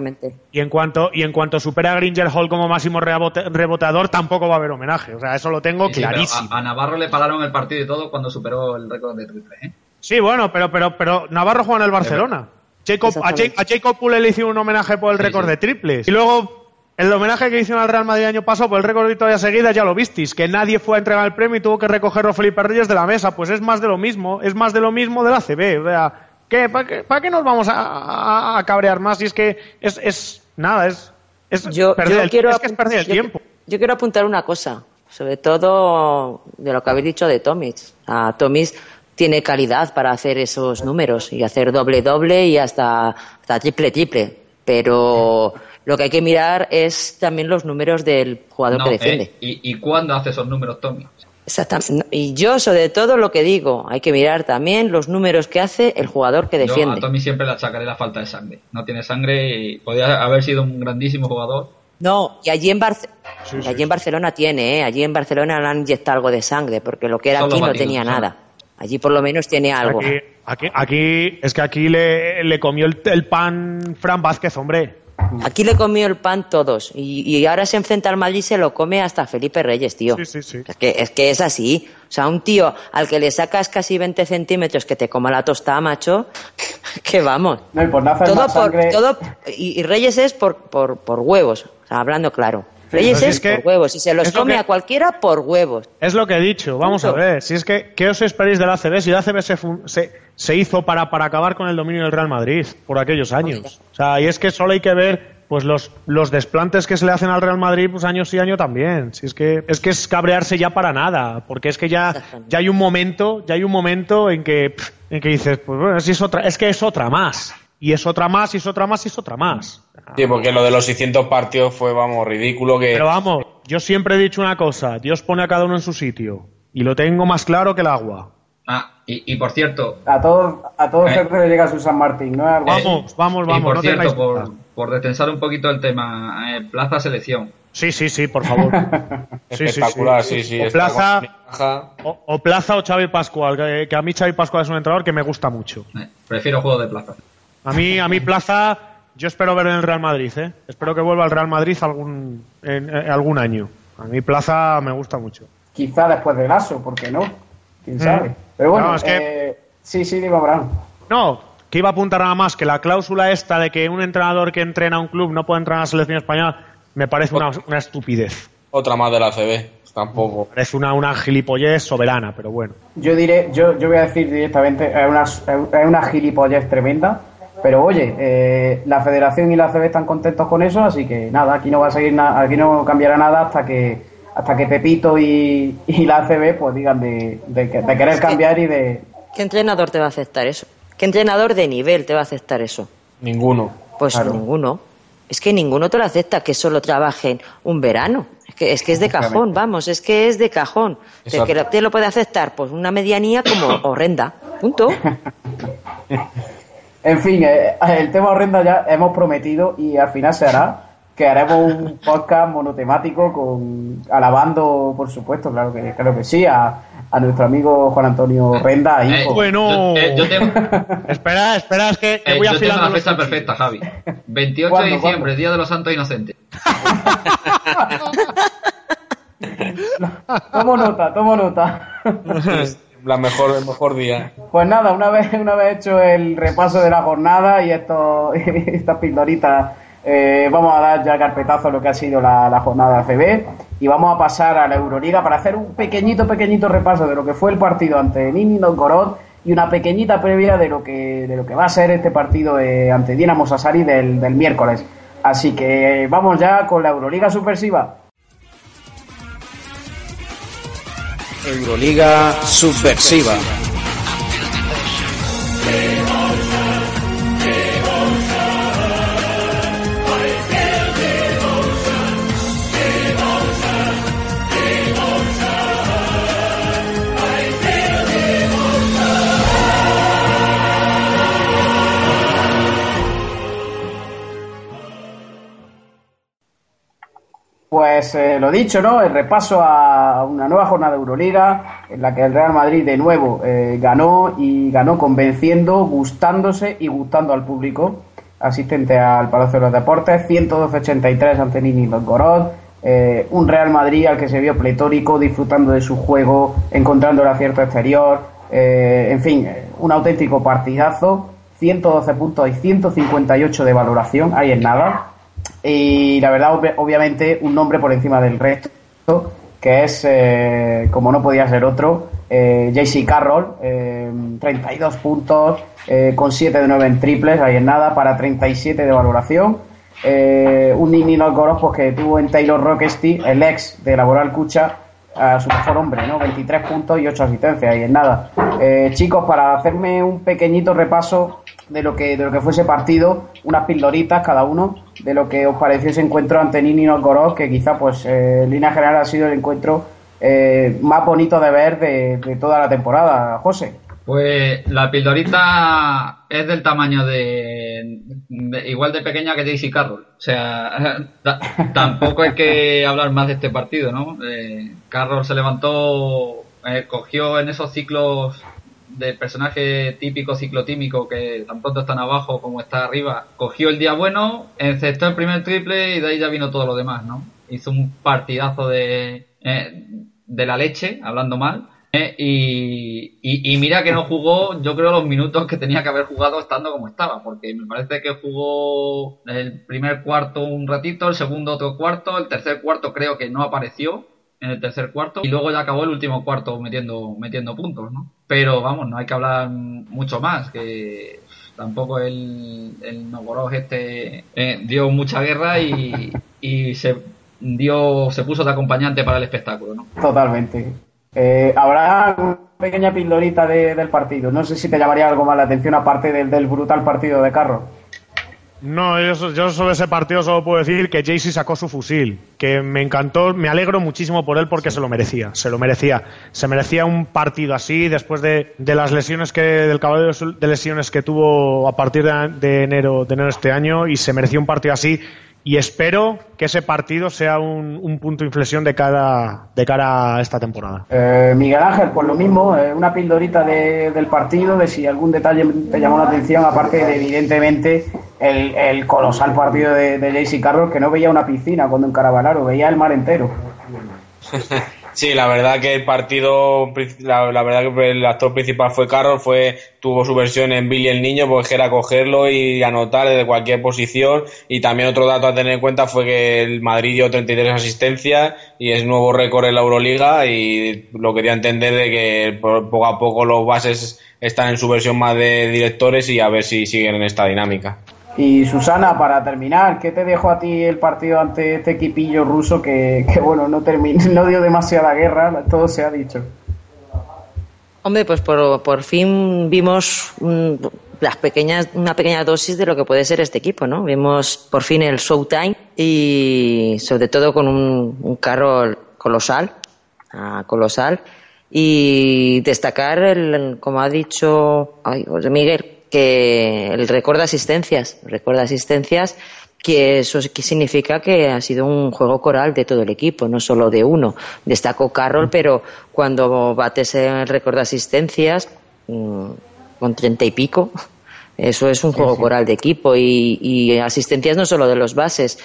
Y en cuanto y en cuanto supera a Gringer Hall como máximo rebotador, tampoco va a haber homenaje. O sea, eso lo tengo clarísimo. a, Navarro le pararon el partido y todo cuando superó el récord de triple. ¿eh? Sí, bueno, pero pero pero Navarro juega en el Barcelona. Jacob, a, Jacob Pule le hicieron un homenaje por el récord de triples. Y luego el homenaje que hicieron al Real Madrid el año pasado por el récord de victorias seguidas ya lo visteis, que nadie fue a entregar el premio y tuvo que recogerlo Felipe Reyes de la mesa. Pues es más de lo mismo, es más de lo mismo de la CB. O sea, ¿qué, ¿para, qué, nos vamos a, cabrear más? Y es que es, es nada, es, es, perder, el, quiero, que es perder el tiempo. Yo quiero apuntar una cosa, sobre todo de lo que habéis dicho de Tomis. A Tomis tiene calidad para hacer esos números y hacer doble doble y hasta, hasta triple triple, pero lo que hay que mirar es también los números del jugador que defiende. Eh, ¿y, ¿Y cuándo hace esos números Tommy? Exactamente. Y yo, sobre todo, lo que digo, hay que mirar también los números que hace el jugador que defiende. a Tommy siempre le achacaré la falta de sangre. No tiene sangre y podría haber sido un grandísimo jugador. No, y allí en, allí en Barcelona tiene, ¿eh? Allí en Barcelona le han inyectado algo de sangre, porque lo que era aquí no tenía nada. Allí por lo menos tiene algo. Aquí, aquí, es que aquí le, le comió el, el pan Fran Vázquez, hombre. Aquí le comió el pan todos y, ahora se enfrenta al Madrid y se lo come hasta Felipe Reyes, tío. Sí, sí, sí. Es, que, es que es así. O sea, un tío al que le sacas casi 20 centímetros que te coma la tostada, macho, que vamos. No, y por todo, por, todo y, Reyes es por, por, por huevos, o sea, hablando claro. Reyes es, por huevos y se los come a cualquiera por huevos. Es lo que he dicho, vamos a ver. Si es que, ¿qué os esperáis del ACB? Si el ACB se, se, se hizo para, para acabar con el dominio del Real Madrid por aquellos años. O sea, y es que solo hay que ver pues los, los desplantes que se le hacen al Real Madrid pues año sí año también si es que es que es cabrearse ya para nada porque es que ya ya hay un momento ya hay un momento en que en que dices pues bueno es otra es que es otra más y es otra más y es otra más y es otra más sí porque lo de los 600 partidos fue vamos ridículo que pero vamos yo siempre he dicho una cosa Dios pone a cada uno en su sitio y lo tengo más claro que el agua Ah, y, por cierto. A todos, a todos eh, le llega su San Martín, ¿no? Vamos, vamos, vamos. Y por cierto, por, por descensar un poquito el tema, eh, Plaza Selección. Sí, sí, sí, por favor. Espectacular, sí, sí. o, Plaza, o, Plaza o Xavi Pascual, que, a mí Xavi Pascual es un entrenador que me gusta mucho. Eh, prefiero juego de Plaza. A mí, a mí Plaza, yo espero ver en el Real Madrid, ¿eh? Espero que vuelva al Real Madrid algún, en, algún año. A mí Plaza me gusta mucho. Quizá después de Lasso, ¿por qué no? ¿Quién sabe? Mm. Pero bueno, es que... Eh, sí, sí, digo, Abraham. No, que iba a apuntar nada más que la cláusula esta de que un entrenador que entrena a un club no puede entrenar a la selección española me parece una, estupidez. Otra más de la CB, tampoco. Me parece una, una gilipollez soberana, pero bueno. Yo diré, yo, yo voy a decir directamente, es una, es una gilipollez tremenda, pero oye, eh, la Federación y la CB están contentos con eso, así que nada, aquí no va a seguir nada, aquí no cambiará nada hasta que hasta que Pepito y, la ACB pues digan de, de, querer cambiar y de... ¿Qué entrenador te va a aceptar eso? ¿Qué entrenador de nivel te va a aceptar eso? Ninguno. Pues ninguno. es que ninguno te lo acepta que solo trabajen un verano. Es que es, que es de cajón, vamos, es que es de cajón. ¿Te, que te lo puede aceptar? Pues una medianía como horrenda. Punto. en fin, eh, el tema horrenda ya hemos prometido y al final se hará que haremos un podcast monotemático con alabando, por supuesto, claro que claro que sí, a, a nuestro amigo Juan Antonio Renda. Eh, bueno, eh, yo, tengo... espera, espera, es que, voy a Yo tengo la fecha perfecta, Javi. 28 de diciembre, Día de los Santos Inocentes. tomo nota, tomo nota. La mejor, el mejor día. Pues nada, una vez, una vez hecho el repaso de la jornada y esto, estas pildoritas eh, vamos a dar ya carpetazo a lo que ha sido la, jornada de ACB y vamos a pasar a la Euroliga para hacer un pequeñito, pequeñito repaso de lo que fue el partido ante Nini Novgorod y una pequeñita previa de lo que, de lo que va a ser este partido eh, ante Dinamo Sassari del, del miércoles. Así que vamos ya con la Euroliga Subversiva. Euroliga Subversiva. Pues eh, lo dicho, ¿no? El repaso a una nueva jornada de Euroliga en la que el Real Madrid de nuevo eh, ganó y ganó convenciendo, gustándose y gustando al público asistente al Palacio de los Deportes, 112-83 ante Nini Novgorod, eh, un Real Madrid al que se vio pletórico, disfrutando de su juego, encontrando el acierto exterior, en fin, un auténtico partidazo, 112 puntos y 158 de valoración, ahí en nada y la verdad, obviamente, un nombre por encima del resto, que es, eh, como no podía ser otro, eh, JC Carroll, 32 eh, puntos, con 7 de 9 en triples, ahí en nada, para 37 de valoración. un Nini Novgorod pues, que tuvo en Taylor Rockesty, el ex de Laboral Cucha, a su mejor hombre, ¿no? 23 puntos y 8 asistencias, ahí en nada. chicos, para hacerme un pequeñito repaso de lo que de lo que fue ese partido, unas pildoritas cada uno de lo que os pareció ese encuentro ante Nini Novgorod, que quizá pues eh, en línea general ha sido el encuentro eh, más bonito de ver de, toda la temporada, José. Pues la pildorita es del tamaño de, igual de pequeña que Daisy Carroll. O sea, tampoco hay que hablar más de este partido, ¿no? Eh, Carroll se levantó, cogió en esos ciclos del personaje típico ciclotímico que tan pronto están abajo como está arriba, cogió el día bueno, encestó el primer triple y de ahí ya vino todo lo demás, ¿no? Hizo un partidazo de, eh, de la leche, hablando mal, eh, y, mira que no jugó, yo creo, los minutos que tenía que haber jugado estando como estaba, porque me parece que jugó el primer cuarto un ratito, el segundo otro cuarto, el tercer cuarto creo que no apareció, en el tercer cuarto y luego ya acabó el último cuarto metiendo, metiendo puntos, ¿no? Pero vamos, no hay que hablar mucho más, que tampoco el, el este eh, dio mucha guerra y, y se dio se puso de acompañante para el espectáculo, ¿no? Totalmente. Eh, habrá una pequeña pildorita del partido. No sé si te llamaría algo más la atención aparte del, del brutal partido de Carro. No, yo, sobre ese partido solo puedo decir que Jaycee sacó su fusil, que me encantó, me alegro muchísimo por él porque se lo merecía, se lo merecía. Se merecía un partido así después de, las lesiones que, del caballo de lesiones que tuvo a partir de, enero, de enero este año y se merecía un partido así y espero que ese partido sea un, punto de inflexión de cara, de cara a esta temporada. Eh, Miguel Ángel, pues lo mismo, eh, una pildorita del partido, de si algún detalle te llamó la atención, aparte de evidentemente el, colosal partido de, de JC Carroll, que no veía una piscina cuando encaraba el veía el mar entero. Sí, la verdad que el partido, la, verdad que el actor principal fue Carroll, fue, tuvo su versión en Billy el Niño, porque era cogerlo y anotar desde cualquier posición. Y también otro dato a tener en cuenta fue que el Madrid dio 33 asistencias y es nuevo récord en la Euroliga y lo quería entender de que poco a poco los bases están en su versión más de directores y a ver si siguen en esta dinámica. Y Susana, para terminar, ¿qué te dejó a ti el partido ante este equipillo ruso que, bueno, no, terminó, no dio demasiada guerra, todo se ha dicho? Hombre, pues por, por fin vimos las pequeñas, una pequeña dosis de lo que puede ser este equipo, ¿no? Vimos por fin el Showtime y sobre todo con un, un carro colosal, ah, colosal y destacar, el, como ha dicho ay, José Miguel, que el récord de asistencias, récord de asistencias, que eso que significa que ha sido un juego coral de todo el equipo, no solo de uno. Destacó Carroll, pero cuando bates el récord de asistencias, mm, con treinta y pico, eso es un juego coral de equipo. Y, y asistencias no solo de los bases,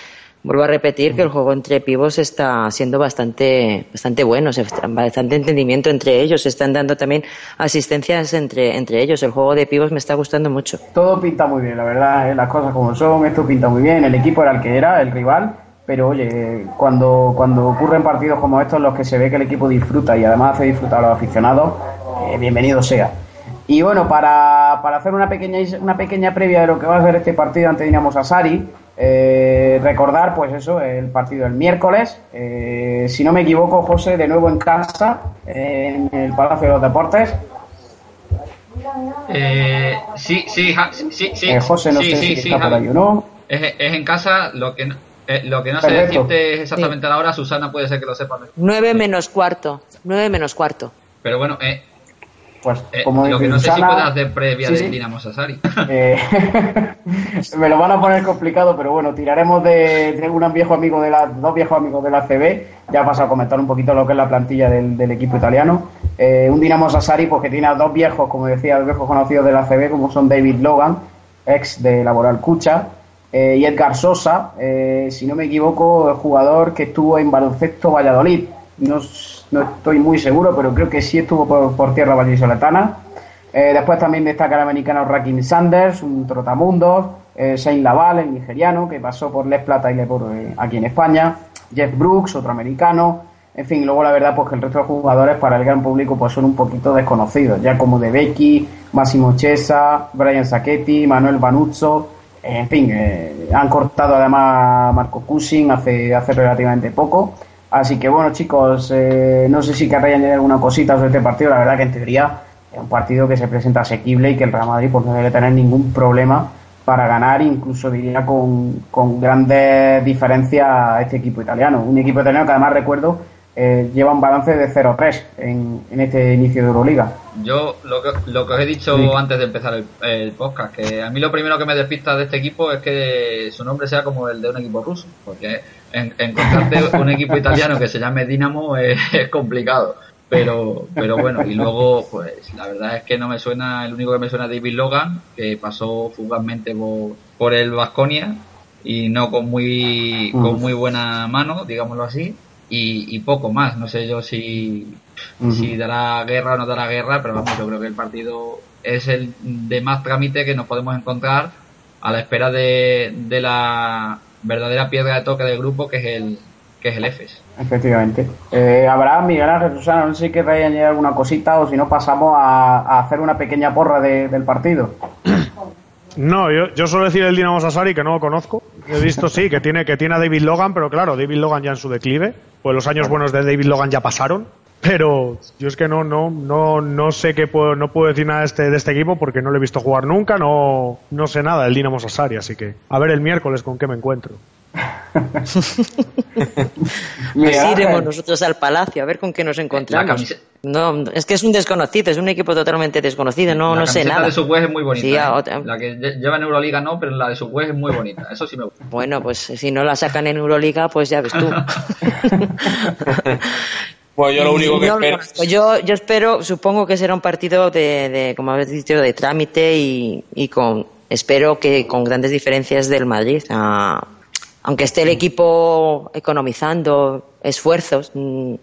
vuelvo a repetir que el juego entre pivos está siendo bastante, bastante bueno, bastante entendimiento entre ellos, se están dando también asistencias entre, entre ellos. El juego de pivos me está gustando mucho. Todo pinta muy bien, la verdad, ¿eh? las cosas como son, esto pinta muy bien. El equipo era el que era, el rival, pero oye, cuando, cuando ocurren partidos como estos en los que se ve que el equipo disfruta y además hace disfrutar a los aficionados, eh, bienvenido sea. Y bueno, para, para hacer una pequeña, una pequeña previa de lo que va a ser este partido ante Dinamo Sassari, eh, recordar, pues eso, el partido del miércoles. Eh, si no me equivoco, José, de nuevo en casa, en el Palacio de los Deportes. Eh, sí, sí, sí, sí. Eh, José, no sí, sé sí, si sí, está por ahí o no. Es, es en casa, lo que no, eh, lo que no sé decirte es exactamente la hora, Susana puede ser que lo sepa. mejor. Nueve menos cuarto, nueve menos cuarto. Pero bueno, eh, Pues eh, como lo que no sé si puedes hacer previa Sí, de sí. Dinamo Sassari. Eh, me lo van a poner complicado, pero bueno, tiraremos de, de un viejo amigo de la, dos viejos amigos de la CB. Ya paso a comentar un poquito lo que es la plantilla del, del equipo italiano. Eh, un Dinamo Sassari, pues que tiene a dos viejos, como decía, dos viejos conocidos de la CB, como son David Logan, ex de Laboral Cucha, y Edgar Sosa, eh, si no me equivoco, el jugador que estuvo en baloncesto Valladolid. No, s- no estoy muy seguro, pero creo que sí estuvo por, por tierra vallisoletana. Eh, después también destaca el americano Rakim Sanders, un trotamundos, eh, Shane Laval, el nigeriano, que pasó por Les Plata y Le Poro, eh, aquí en España, Jeff Brooks, otro americano, en fin, luego la verdad pues que el resto de jugadores para el gran público pues son un poquito desconocidos, ya como De Becky, Massimo Chesa, Brian Sacchetti, Manuel Banuzzo, en fin, eh, han cortado además a Marco Cushing hace, hace relativamente poco. Así que bueno, chicos, eh, no sé si querréis añadir alguna cosita sobre este partido. La verdad que en teoría es un partido que se presenta asequible y que el Real Madrid pues, no debe tener ningún problema para ganar, incluso diría con, con grandes diferencias a este equipo italiano. Un equipo italiano que además recuerdo eh, lleva un balance de 0-3 en, en este inicio de Euroliga. Yo lo que, lo que os he dicho Sí. antes de empezar el, el podcast, que a mí lo primero que me despista de este equipo es que su nombre sea como el de un equipo ruso, porque en, encontrarte un equipo italiano que se llame Dinamo es, es complicado. Pero, pero bueno, y luego, pues la verdad es que no me suena, el único que me suena es David Logan, que pasó fugazmente por, por el Vasconia y no con muy, con Mm. muy buena mano, digámoslo así, y, y poco más. No sé yo si, si dará guerra o no dará guerra, pero vamos, yo creo que el partido es el de más trámite que nos podemos encontrar a la espera de, de la verdadera piedra de toque del grupo que es el que es el EFES. Efectivamente. Eh, Abraham, Miguel Ángel, Susana, no sé si querréis añadir alguna cosita o si no pasamos a, a hacer una pequeña porra de- del partido. No, yo, yo suelo decir el Dinamo Sassari que no lo conozco. He visto, sí, que tiene, que tiene a David Logan, pero claro, David Logan ya en su declive. Pues los años buenos de David Logan ya pasaron. Pero yo es que no, no, no, no sé qué puedo, no puedo decir nada de este, de este equipo porque no lo he visto jugar nunca, no, no sé nada del Dinamo Sassari, así que a ver el miércoles con qué me encuentro. Así iremos nosotros al palacio a ver con qué nos La encontramos. No, es que es un desconocido, es un equipo totalmente desconocido, no, la no sé camiseta nada. de su es muy bonita. Sí, ¿eh? La que lle- lleva en Euroliga no, pero la de su es muy bonita. Eso sí me gusta. Bueno, pues si no la sacan en Euroliga, pues ya ves tú. Pues yo lo único que No espero. conozco. yo, yo espero, supongo que será un partido de, de, como habéis dicho, de trámite y, y con, espero que con grandes diferencias del Madrid. Ah, aunque esté el equipo economizando esfuerzos, mm,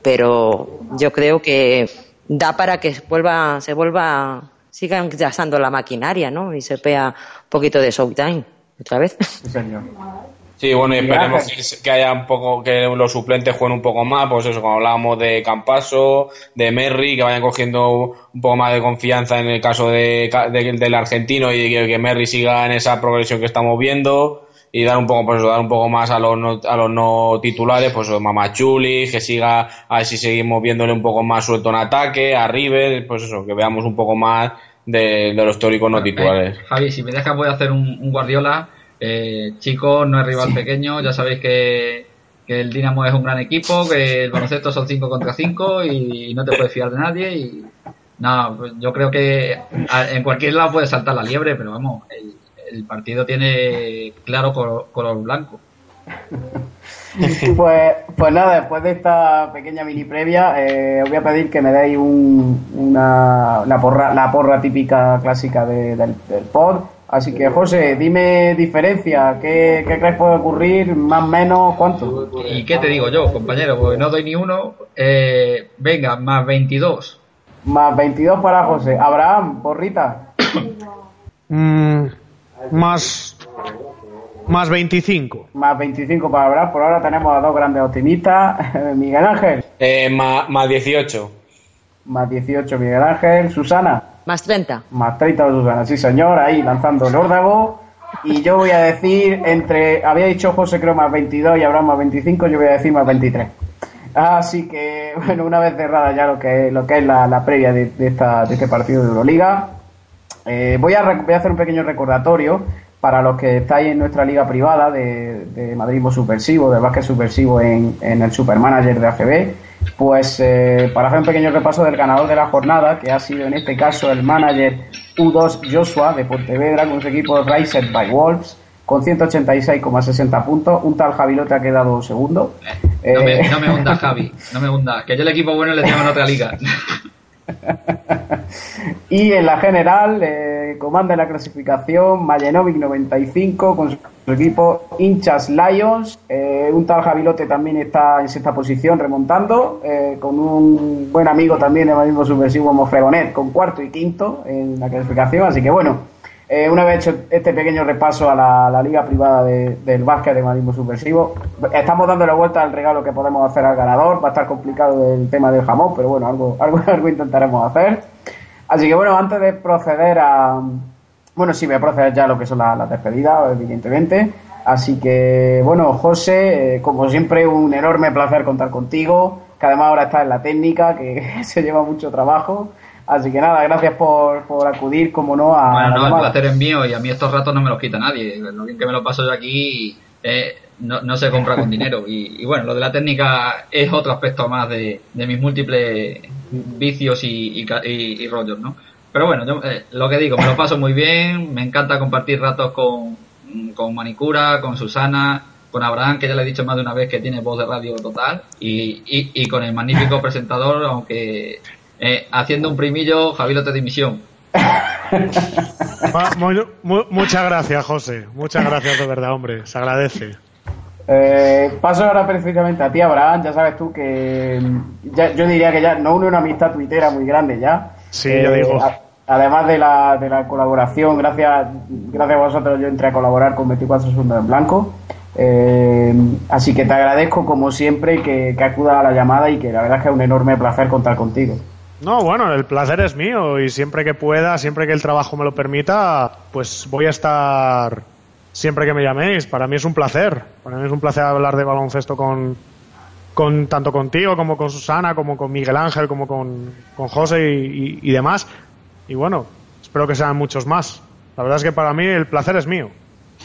pero yo creo que da para que vuelva, se vuelva, sigan gastando la maquinaria, ¿no? Y se vea un poquito de showtime otra vez. Sí, señor. Sí, bueno, y esperemos que, haya un poco, que los suplentes jueguen un poco más, pues eso, como hablábamos de Campaso, de Merry, que vayan cogiendo un poco más de confianza en el caso de, Ca- de- del argentino y que, que Merry siga en esa progresión que estamos viendo y dar un poco, pues eso, dar un poco más a los no, a los no titulares, pues Mamachuli, que siga, a ver si seguimos viéndole un poco más suelto en ataque, a River, pues eso, que veamos un poco más de, los teóricos no titulares. Javi, si me dejas voy a hacer un, Guardiola. Eh, chicos, no es rival pequeño, ya sabéis que, que, el Dinamo es un gran equipo, que el baloncesto son 5 contra 5 y no te puedes fiar de nadie. Y no, pues yo creo que en cualquier lado puede saltar la liebre, pero vamos, el, el partido tiene claro color, blanco. pues, pues nada, después de esta pequeña mini previa, eh, os voy a pedir que me deis un, una, porra, la porra típica clásica del, del, pod. Así que, José, dime diferencia, ¿qué, qué crees puede ocurrir? ¿Más, menos, cuánto? ¿Y qué te digo yo, compañero? Porque no doy ni uno. Eh, venga, más 22. Más 22 para José. Abraham, porrita. Mm, más más 25. Más 25 para hablar. Por ahora tenemos a dos grandes optimistas. Miguel Ángel. Eh, más, más 18. Más 18 Miguel Ángel. Susana. Más 30. Más 30 Susana. Sí, señor. Ahí lanzando el órdago. Y yo voy a decir entre... Había dicho José creo más 22 y habrá más 25. Yo voy a decir más 23. Así que, bueno, una vez cerrada ya lo que, lo que es la, previa de, esta, de este partido de Euroliga, eh, voy, a, voy a hacer un pequeño recordatorio para los que estáis en nuestra liga privada de, de Madridismo Subversivo, de básquet subversivo en, en el Supermanager de ACB, pues eh, para hacer un pequeño repaso del ganador de la jornada, que ha sido en este caso el manager U2 Joshua de Pontevedra con su equipo Raised by Wolves con 186,60 puntos. Un tal Javi Lote ha quedado segundo. No, me, eh, no me hunda, Javi. No me hunda. Que yo el equipo bueno le tengo en otra liga. y en la general, eh, comanda la clasificación Mayenovic 95 con su equipo Hinchas Lions. Eh, un tal Javilote también está en sexta posición remontando, eh, con un buen amigo también de mismo subversivo Mofregonet con cuarto y quinto en la clasificación. Así que bueno, eh, una vez hecho este pequeño repaso a la, liga privada del básquet de Madrid Subversivo, estamos dando la vuelta al regalo que podemos hacer al ganador. Va a estar complicado el tema del jamón, pero bueno, algo, algo, algo intentaremos hacer. Así que bueno, antes de proceder a... Bueno, sí, voy a proceder ya a lo que son las despedidas, evidentemente. Así que, bueno, José, eh, como siempre, un enorme placer contar contigo, que además ahora está en la técnica, que se lleva mucho trabajo. Así que nada, gracias por, por acudir, como no, a. Bueno, no, el placer es mío y a mí estos ratos no me los quita nadie. Lo bien que me lo paso yo aquí eh, no, se compra con dinero. Y, bueno, lo de la técnica es otro aspecto más de, mis múltiples vicios y, y, rollos, ¿no? Pero bueno, yo, eh, lo que digo, me lo paso muy bien, me encanta compartir ratos con, con Manicura, con Susana, con Abraham, que ya le he dicho más de una vez que tiene voz de radio total, y, y, con el magnífico presentador, aunque eh, haciendo un primillo, Javier de dimisión. muchas gracias, José. Muchas gracias de verdad, hombre. Se agradece. Eh, paso ahora precisamente a ti, Abraham. Ya sabes tú que yo diría que ya no une una amistad tuitera muy grande ya. Sí, ya eh, digo. además de la, de la colaboración, gracias, gracias a vosotros yo entré a colaborar con 24 segundos en blanco. así que te agradezco como siempre que, que acudas a la llamada y que la verdad es que es un enorme placer contar contigo. No, bueno, el placer es mío y siempre que pueda, siempre que el trabajo me lo permita, pues voy a estar siempre que me llaméis. Para mí es un placer. Para mí es un placer hablar de baloncesto con, con tanto contigo como con Susana, como con Miguel Ángel, como con, José y, demás. Y bueno, espero que sean muchos más. La verdad es que para mí el placer es mío.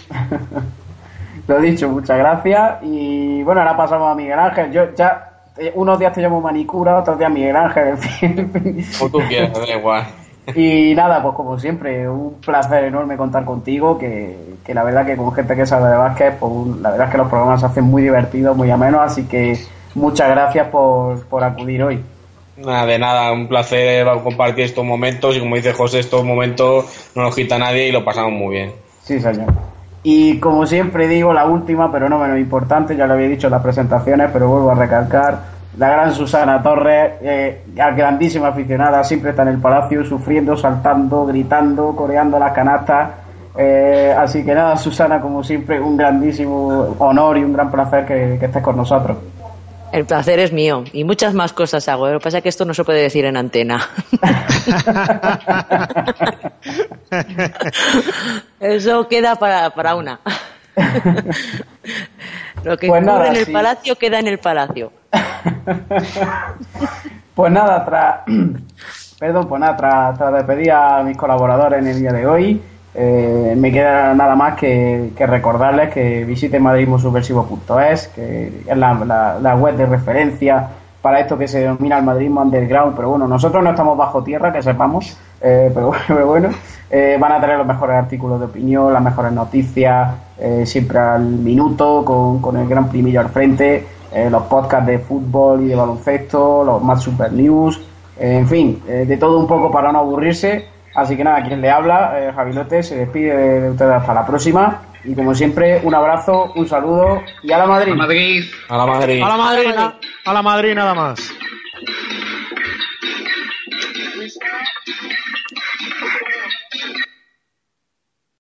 Lo dicho, muchas gracias. Y bueno, ahora pasamos a Miguel Ángel. Yo ya unos días te llamo manicura, otros días Miguel Ángel, en fin. Tú quieras, da igual. Y nada, pues como siempre, un placer enorme contar contigo, que, que la verdad que con gente que sabe de básquet, pues la verdad es que los programas se hacen muy divertidos, muy amenos, así que muchas gracias por, por acudir hoy. Nada, de nada, un placer compartir estos momentos y como dice José, estos momentos no nos quita nadie y lo pasamos muy bien. Sí, señor. Y como siempre digo, la última, pero no menos importante, ya lo había dicho en las presentaciones, pero vuelvo a recalcar, la gran Susana Torres, eh, grandísima aficionada, siempre está en el palacio sufriendo, saltando, gritando, coreando las canastas. Eh, así que nada, Susana, como siempre, un grandísimo honor y un gran placer que, que estés con nosotros. El placer es mío y muchas más cosas hago. Lo que pasa es que esto no se puede decir en antena. Eso queda para, para una. Lo que pues ocurre en el palacio queda en el palacio. pues nada, tras, Perdón, pues nada, tras, tras despedir a mis colaboradores en el día de hoy, eh, me queda nada más que, que recordarles que visiten madridmusubversivo.es, que es la, la, web de referencia para esto que se denomina el madridismo underground, pero bueno, nosotros no estamos bajo tierra, que sepamos, eh, pero, pero, bueno, eh, van a tener los mejores artículos de opinión, las mejores noticias, eh, siempre al minuto, con, con, el gran primillo al frente, los podcasts de fútbol y de baloncesto, los más super news, en fin, de todo un poco para no aburrirse. Así que nada, quien le habla, eh, Javilote, se despide de ustedes hasta la próxima. Y como siempre, un abrazo, un saludo y a la Madrid. A Madrid. A la Madrid. A la Madrid, a la Madrid nada más.